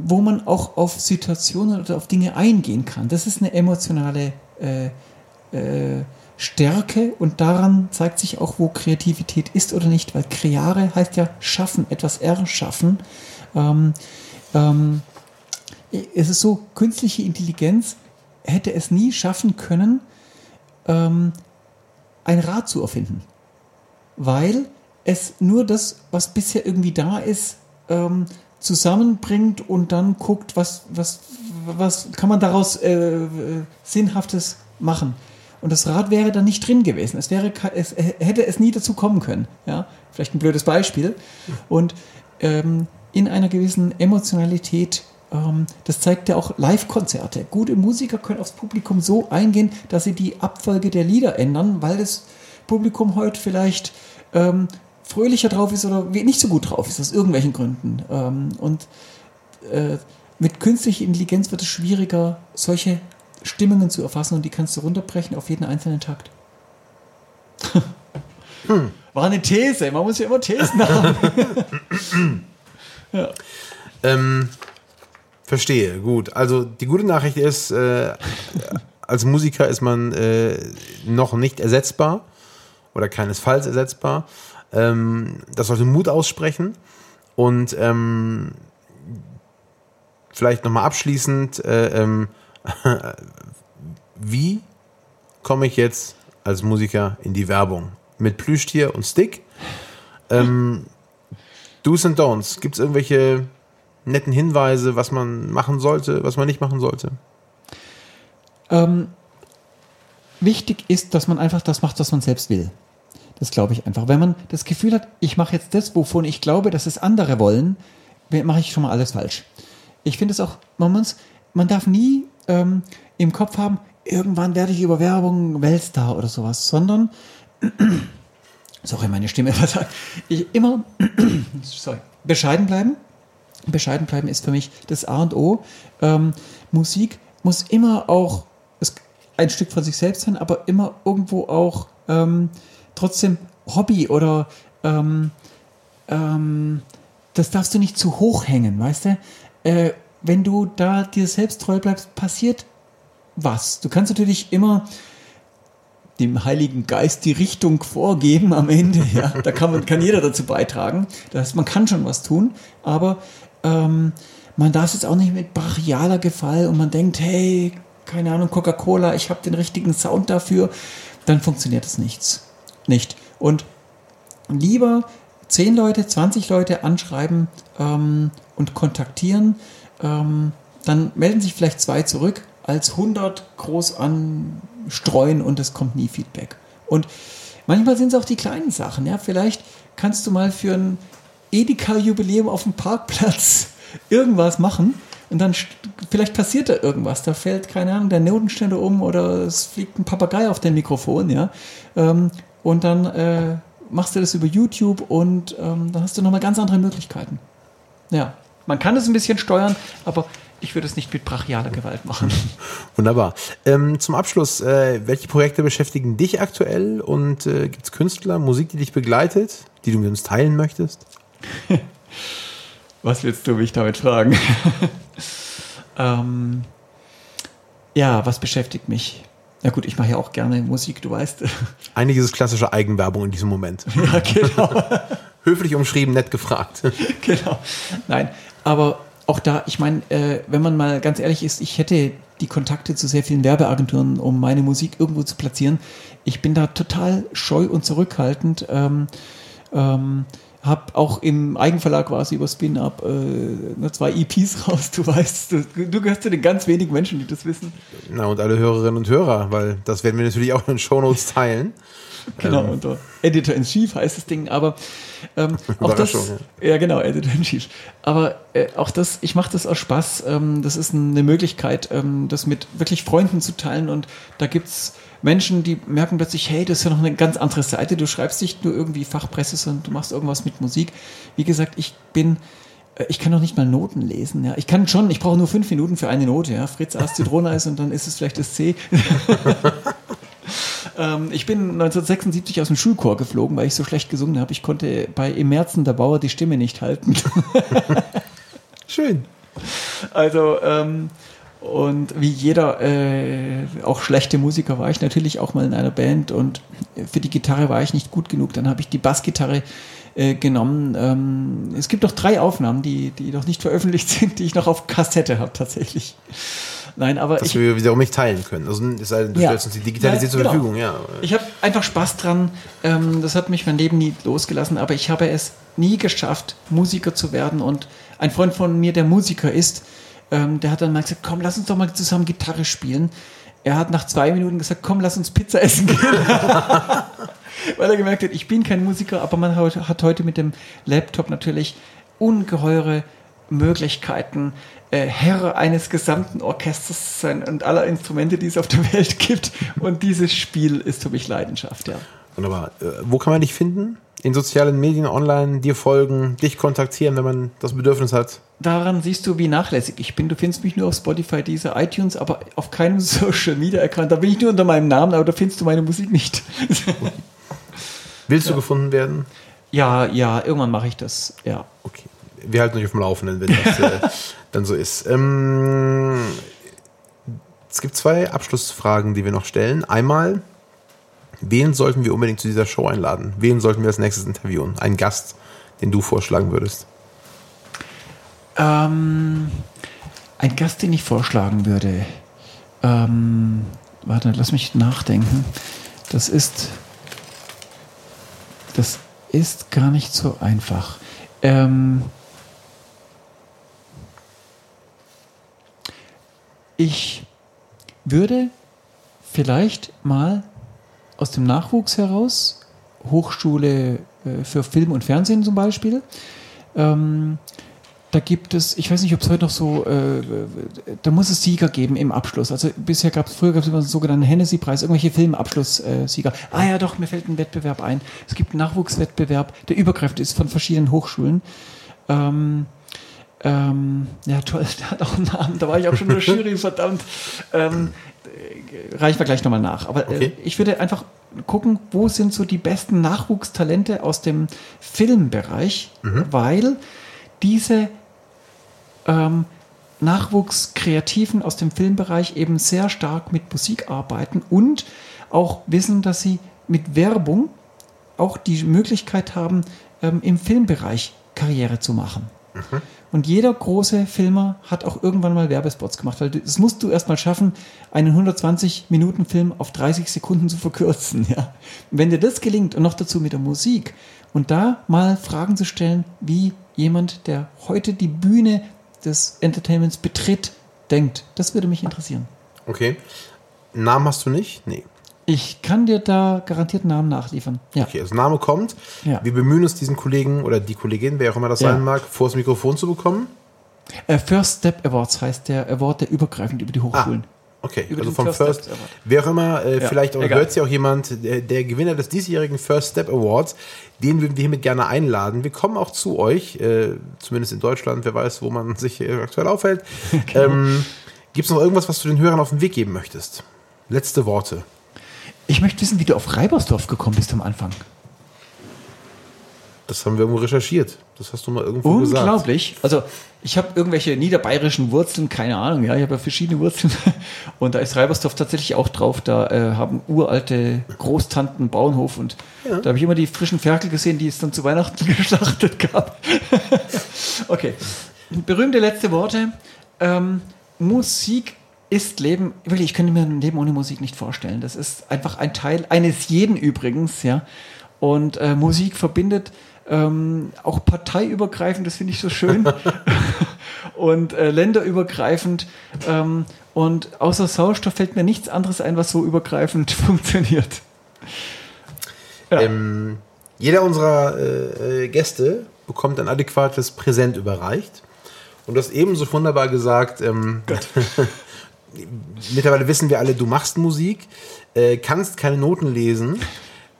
wo man auch auf Situationen oder auf Dinge eingehen kann. Das ist eine emotionale äh, äh, Stärke und daran zeigt sich auch, wo Kreativität ist oder nicht, weil Kreare heißt ja schaffen, etwas erschaffen. Ähm, ähm, es ist so, künstliche Intelligenz hätte es nie schaffen können, ähm, ein Rad zu erfinden. Weil es nur das, was bisher irgendwie da ist, ähm, zusammenbringt und dann guckt, was, was, was kann man daraus äh, Sinnhaftes machen. Und das Rad wäre dann nicht drin gewesen. Es, wäre, es hätte es nie dazu kommen können. Ja? Vielleicht ein blödes Beispiel. Und ähm, in einer gewissen Emotionalität, ähm, das zeigt ja auch Live-Konzerte. Gute Musiker können aufs Publikum so eingehen, dass sie die Abfolge der Lieder ändern, weil das Publikum heute vielleicht ähm, fröhlicher drauf ist oder nicht so gut drauf ist, aus irgendwelchen Gründen. Ähm, und äh, mit künstlicher Intelligenz wird es schwieriger, solche Stimmungen zu erfassen und die kannst du runterbrechen auf jeden einzelnen Takt. hm. War eine These, man muss ja immer Thesen haben. ja. ähm, verstehe, gut. Also die gute Nachricht ist, äh, als Musiker ist man äh, noch nicht ersetzbar oder keinesfalls ersetzbar. Ähm, das sollte Mut aussprechen. Und ähm, vielleicht nochmal abschließend, äh, ähm, wie komme ich jetzt als Musiker in die Werbung? Mit Plüschtier und Stick? Ähm, Do's and Don'ts. Gibt es irgendwelche netten Hinweise, was man machen sollte, was man nicht machen sollte? Ähm, wichtig ist, dass man einfach das macht, was man selbst will. Das glaube ich einfach. Wenn man das Gefühl hat, ich mache jetzt das, wovon ich glaube, dass es andere wollen, mache ich schon mal alles falsch. Ich finde es auch, man, muss, man darf nie ähm, im Kopf haben, irgendwann werde ich über Werbung Weltstar oder sowas, sondern, sorry, meine Stimme versagt, ich immer, sorry, bescheiden bleiben. Bescheiden bleiben ist für mich das A und O. Ähm, Musik muss immer auch ein Stück von sich selbst sein, aber immer irgendwo auch ähm, trotzdem Hobby oder ähm, ähm, das darfst du nicht zu hoch hängen, weißt du? Äh, wenn du da dir selbst treu bleibst, passiert was. Du kannst natürlich immer dem Heiligen Geist die Richtung vorgeben am Ende. Ja, da kann, man, kann jeder dazu beitragen. Das heißt, man kann schon was tun, aber ähm, man darf es auch nicht mit brachialer Gefall und man denkt, hey, keine Ahnung, Coca-Cola, ich habe den richtigen Sound dafür, dann funktioniert es nichts. Nicht. Und lieber 10 Leute, 20 Leute anschreiben ähm, und kontaktieren, ähm, dann melden sich vielleicht zwei zurück, als 100 groß anstreuen und es kommt nie Feedback. Und manchmal sind es auch die kleinen Sachen. Ja? Vielleicht kannst du mal für ein Edeka-Jubiläum auf dem Parkplatz irgendwas machen und dann vielleicht passiert da irgendwas. Da fällt, keine Ahnung, der Notenständer um oder es fliegt ein Papagei auf dein Mikrofon, ja. Ähm, und dann äh, machst du das über YouTube und ähm, dann hast du nochmal ganz andere Möglichkeiten. Ja, man kann es ein bisschen steuern, aber ich würde es nicht mit brachialer Gewalt machen. Wunderbar. Ähm, zum Abschluss, äh, welche Projekte beschäftigen dich aktuell und äh, gibt es Künstler, Musik, die dich begleitet, die du mit uns teilen möchtest? Was willst du mich damit fragen? ähm, ja, was beschäftigt mich? Ja gut, ich mache ja auch gerne Musik, du weißt. Einiges ist klassische Eigenwerbung in diesem Moment. Ja, genau. Höflich umschrieben, nett gefragt. genau. Nein, aber auch da, ich meine, äh, wenn man mal ganz ehrlich ist, ich hätte die Kontakte zu sehr vielen Werbeagenturen, um meine Musik irgendwo zu platzieren. Ich bin da total scheu und zurückhaltend. Ähm, ähm, habe auch im Eigenverlag quasi über Spin-Up äh, zwei EPs raus. Du weißt, du, du, gehörst zu den ganz wenigen Menschen, die das wissen. Na, und alle Hörerinnen und Hörer, weil das werden wir natürlich auch in den Shownotes teilen. genau, ähm. unter Editor in Chief heißt das Ding, aber ähm, auch das, ja. ja. genau, Editor in Chief. Aber äh, auch das, ich mache das aus Spaß. Ähm, das ist eine Möglichkeit, ähm, das mit wirklich Freunden zu teilen und da gibt es Menschen, die merken plötzlich, hey, das ist ja noch eine ganz andere Seite. Du schreibst nicht nur irgendwie Fachpresse, sondern du machst irgendwas mit Musik. Wie gesagt, ich bin, äh, ich kann noch nicht mal Noten lesen. Ja. Ich kann schon, ich brauche nur fünf Minuten für eine Note. Ja. Fritz A's Zitroneis und dann ist es vielleicht das C. ähm, ich bin 1976 aus dem Schulchor geflogen, weil ich so schlecht gesungen habe. Ich konnte bei Im Märzen der Bauer die Stimme nicht halten. Schön. Also, ähm, und wie jeder, äh, auch schlechte Musiker, war ich natürlich auch mal in einer Band und für die Gitarre war ich nicht gut genug. Dann habe ich die Bassgitarre äh, genommen. Ähm, es gibt noch drei Aufnahmen, die, die noch nicht veröffentlicht sind, die ich noch auf Kassette habe tatsächlich. Nein, aber Dass ich, wir wiederum nicht teilen können. Also, es sei du ja, stellst uns die digitalisiert zur genau. Verfügung, ja. Ich habe einfach Spaß dran. Ähm, das hat mich mein Leben nie losgelassen, aber ich habe es nie geschafft, Musiker zu werden. Und ein Freund von mir, der Musiker ist, ähm, der hat dann mal gesagt, komm, lass uns doch mal zusammen Gitarre spielen. Er hat nach zwei Minuten gesagt, komm, lass uns Pizza essen gehen. Weil er gemerkt hat, ich bin kein Musiker, aber man hat heute mit dem Laptop natürlich ungeheure Möglichkeiten, äh, Herr eines gesamten Orchesters zu sein und aller Instrumente, die es auf der Welt gibt. Und dieses Spiel ist für mich Leidenschaft, ja. Wunderbar. Äh, wo kann man dich finden? In sozialen Medien, online, dir folgen, dich kontaktieren, wenn man das Bedürfnis hat? daran siehst du, wie nachlässig ich bin. Du findest mich nur auf Spotify, diese iTunes, aber auf keinem Social Media Account. Da bin ich nur unter meinem Namen, aber da findest du meine Musik nicht. Willst du gefunden werden? Ja, ja, irgendwann mache ich das, ja. Okay. Wir halten euch auf dem Laufenden, wenn das äh, dann so ist. Ähm, es gibt zwei Abschlussfragen, die wir noch stellen. Einmal, wen sollten wir unbedingt zu dieser Show einladen? Wen sollten wir als nächstes interviewen? Einen Gast, den du vorschlagen würdest? Ähm, ein Gast, den ich vorschlagen würde. Ähm, warte, lass mich nachdenken. Das ist. Das ist gar nicht so einfach. Ähm, ich würde vielleicht mal aus dem Nachwuchs heraus, Hochschule äh, für Film und Fernsehen zum Beispiel, ähm, da gibt es, ich weiß nicht, ob es heute noch so, äh, da muss es Sieger geben im Abschluss. Also bisher gab es, früher gab es immer einen sogenannten Hennessy-Preis, irgendwelche Filmabschlusssieger. Äh, ah ja, doch, mir fällt ein Wettbewerb ein. Es gibt einen Nachwuchswettbewerb, der übergreifend ist von verschiedenen Hochschulen. Ähm, ähm, ja, toll, der hat auch einen Namen, da war ich auch schon in der Jury, verdammt. Ähm, reichen wir gleich nochmal nach. Aber äh, Okay. ich würde einfach gucken, wo sind so die besten Nachwuchstalente aus dem Filmbereich, weil diese ähm, Nachwuchskreativen aus dem Filmbereich eben sehr stark mit Musik arbeiten und auch wissen, dass sie mit Werbung auch die Möglichkeit haben, ähm, im Filmbereich Karriere zu machen. Und jeder große Filmer hat auch irgendwann mal Werbespots gemacht, weil das musst du erstmal schaffen, einen 120-Minuten-Film auf 30 Sekunden zu verkürzen. Ja? Wenn dir das gelingt und noch dazu mit der Musik und da mal Fragen zu stellen, wie jemand, der heute die Bühne des Entertainments betritt, denkt, das würde mich interessieren. Okay. Namen hast du nicht? Nee. Ich kann dir da garantiert Namen nachliefern. Ja. Okay, also Name kommt. Ja. Wir bemühen uns, diesen Kollegen oder die Kollegin, wer auch immer das Ja. sein mag, vor das Mikrofon zu bekommen. Äh, First Step Awards heißt der Award, der übergreifend über die Hochschulen. Okay, Über also vom First First, Steps Award. wer auch immer, äh, vielleicht hört ja auch jemand, der, der Gewinner des diesjährigen First Step Awards, den würden wir hiermit gerne einladen. Wir kommen auch zu euch, äh, zumindest in Deutschland, wer weiß, wo man sich äh, aktuell aufhält. ähm, Gibt es noch irgendwas, was du den Hörern auf den Weg geben möchtest? Letzte Worte. Ich möchte wissen, wie du auf Reibersdorf gekommen bist am Anfang. Das haben wir irgendwo recherchiert. Das hast du mal irgendwo gesagt. Unglaublich. Also ich habe irgendwelche niederbayerischen Wurzeln, keine Ahnung, ja, ich habe ja verschiedene Wurzeln. Und da ist Reibersdorf tatsächlich auch drauf. Da äh, haben uralte Großtanten Bauernhof und da habe ich immer die frischen Ferkel gesehen, die es dann zu Weihnachten geschlachtet gab. okay. Berühmte letzte Worte. Ähm, Musik ist Leben. Wirklich, ich könnte mir ein Leben ohne Musik nicht vorstellen. Das ist einfach ein Teil eines jeden übrigens, ja. Und äh, Musik verbindet ähm, auch parteiübergreifend, das finde ich so schön. und äh, länderübergreifend. Ähm, und außer Sauerstoff fällt mir nichts anderes ein, was so übergreifend funktioniert. Ja. Ähm, jeder unserer äh, äh, Gäste bekommt ein adäquates Präsent überreicht. Und du hast ebenso wunderbar gesagt, ähm, mittlerweile wissen wir alle, du machst Musik, äh, kannst keine Noten lesen.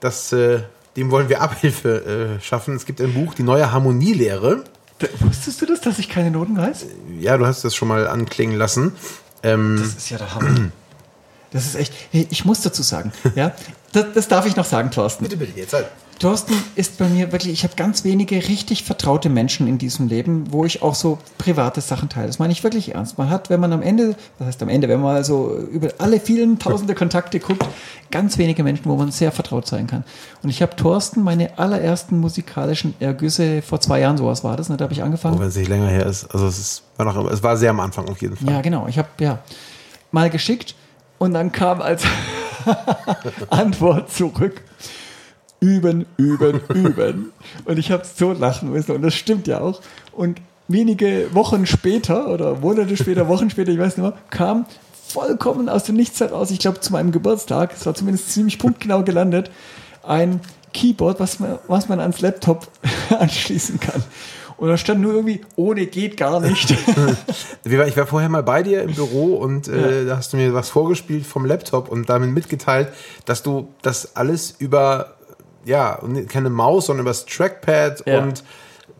Das, äh, dem wollen wir Abhilfe äh, schaffen. Es gibt ein Buch, die neue Harmonielehre. Da, wusstest du das, dass ich keine Noten weiß? Ja, du hast das schon mal anklingen lassen. Ähm, Das ist ja der Hammer. Das ist echt. Hey, ich muss dazu sagen, ja, das, das darf ich noch sagen, Thorsten. bitte, bitte, jetzt halt. Thorsten ist bei mir wirklich, ich habe ganz wenige richtig vertraute Menschen in diesem Leben, wo ich auch so private Sachen teile. Das meine ich wirklich ernst. Man hat, wenn man am Ende, was heißt am Ende, wenn man also über alle vielen tausende Kontakte guckt, ganz wenige Menschen, wo man sehr vertraut sein kann. Und ich habe Thorsten meine allerersten musikalischen Ergüsse vor zwei Jahren, sowas war das, ne, da habe ich angefangen. Auch wenn es nicht länger her ist. Also es, ist, war noch, es war sehr am Anfang auf jeden Fall. Ja, genau. Ich habe ja mal geschickt und dann kam als Antwort zurück. Üben, üben, üben. Und ich habe so lachen müssen und das stimmt ja auch. Und wenige Wochen später oder Monate später, Wochen später, ich weiß nicht mehr, kam vollkommen aus dem Nichts heraus, ich glaube zu meinem Geburtstag, es war zumindest ziemlich punktgenau gelandet, ein Keyboard, was man, was man ans Laptop anschließen kann. Und da stand nur irgendwie, ohne geht gar nicht. Ich war vorher mal bei dir im Büro und äh, da hast du mir was vorgespielt vom Laptop und damit mitgeteilt, dass du das alles über, ja, keine Maus, sondern über das Trackpad Ja. und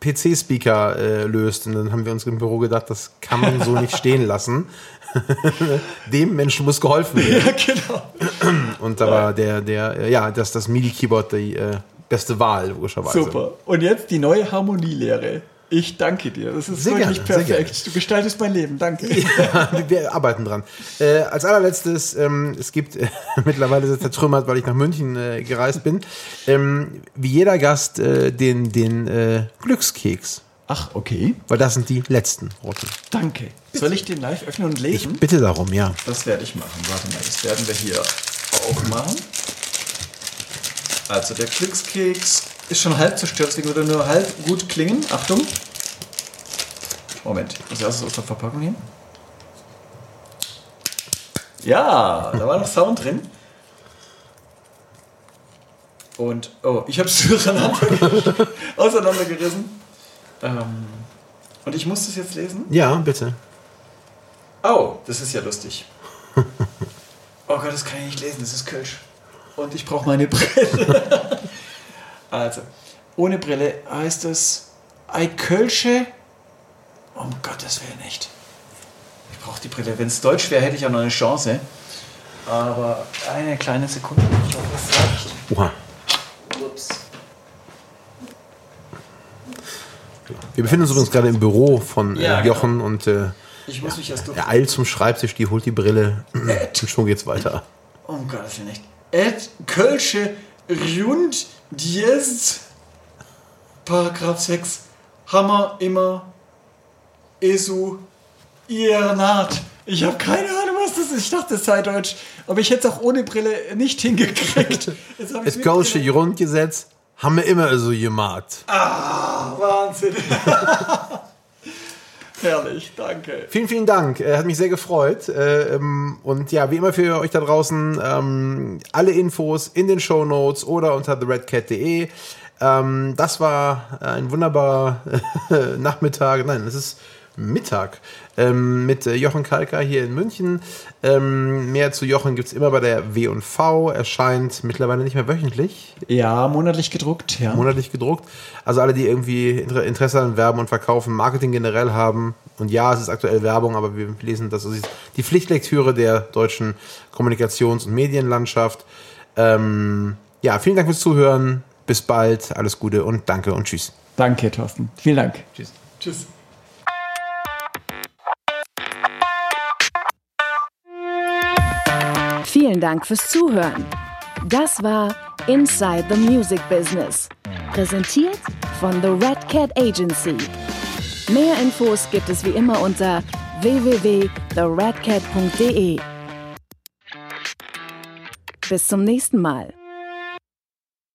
PC-Speaker äh, löst. Und dann haben wir uns im Büro gedacht, das kann man so nicht stehen lassen. Dem Menschen muss geholfen werden. ja, genau. Und da war der, der, ja, das, das MIDI-Keyboard die äh, beste Wahl, logischerweise. Super. Und jetzt die neue Harmonielehre. Ich danke dir. Das ist Sehr wirklich gerne, perfekt. Du gestaltest mein Leben. Danke. Ja, wir arbeiten dran. Äh, als allerletztes, ähm, es gibt, äh, mittlerweile ist es zertrümmert, weil ich nach München äh, gereist bin, ähm, wie jeder Gast äh, den, den äh, Glückskeks. Ach, okay. Weil das sind die letzten Worte. Danke. Soll ich den live öffnen und Ich lesen? bitte darum, ja. Das werde ich machen. Warte mal, das werden wir hier aufmachen. Also der Glückskeks ist schon halb zerstört, deswegen würde nur halb gut klingen. Achtung. Moment, ich muss erstes aus der Verpackung nehmen. Ja, da war noch Sound drin. Und, oh, ich habe es auseinandergerissen. Ähm, und ich muss das jetzt lesen? Ja, bitte. Oh, das ist ja lustig. Oh Gott, das kann ich nicht lesen, das ist Kölsch. Und ich brauche meine Brille. also, ohne Brille heißt es Ei Kölsche. Um Gottes Willen nicht. Ich brauche die Brille. Wenn es Deutsch wäre, hätte ich ja noch eine Chance. Aber eine kleine Sekunde. Ich hoffe, das reicht. Oha. Ups. Wir befinden uns übrigens gerade im Büro von äh, Ja, genau. Jochen und äh, Ich muss mich erst durch. er eilt zum Schreibtisch, die holt die Brille und schon geht's weiter. Um Gottes Willen nicht. Et Kölsche Rund Diest Paragraph 6 Hammer immer Esu Iernat. Ich habe keine Ahnung, was das ist. Ich dachte, es sei Deutsch. Aber ich hätte es auch ohne Brille nicht hingekriegt. Jetzt Das Brille. Grundgesetz haben wir immer so gemacht. Wahnsinn. Herrlich, danke. Vielen, vielen Dank. Äh, hat mich sehr gefreut. Äh, ähm, und ja, wie immer für euch da draußen, ähm, alle Infos in den Show Notes oder unter theredcat.de. Ähm, das war ein wunderbarer Nachmittag. Nein, es ist Mittag ähm, mit äh, Jochen Kalker hier in München. Ähm, mehr zu Jochen gibt's immer bei der W&V. Erscheint mittlerweile nicht mehr wöchentlich, Ja, monatlich gedruckt, ja. monatlich gedruckt. Also alle, die irgendwie Inter- Interesse an Werben und Verkaufen, Marketing generell haben. Und ja, es ist aktuell Werbung, aber wir lesen das. Das ist die Pflichtlektüre der deutschen Kommunikations- und Medienlandschaft. Ähm, ja, vielen Dank fürs Zuhören. Bis bald. Alles Gute und danke und tschüss. Danke, Thorsten. Vielen Dank. Tschüss. Tschüss. Vielen Dank fürs Zuhören. Das war Inside the Music Business. Präsentiert von The Red Cat Agency. Mehr Infos gibt es wie immer unter www.theredcat.de. Bis zum nächsten Mal.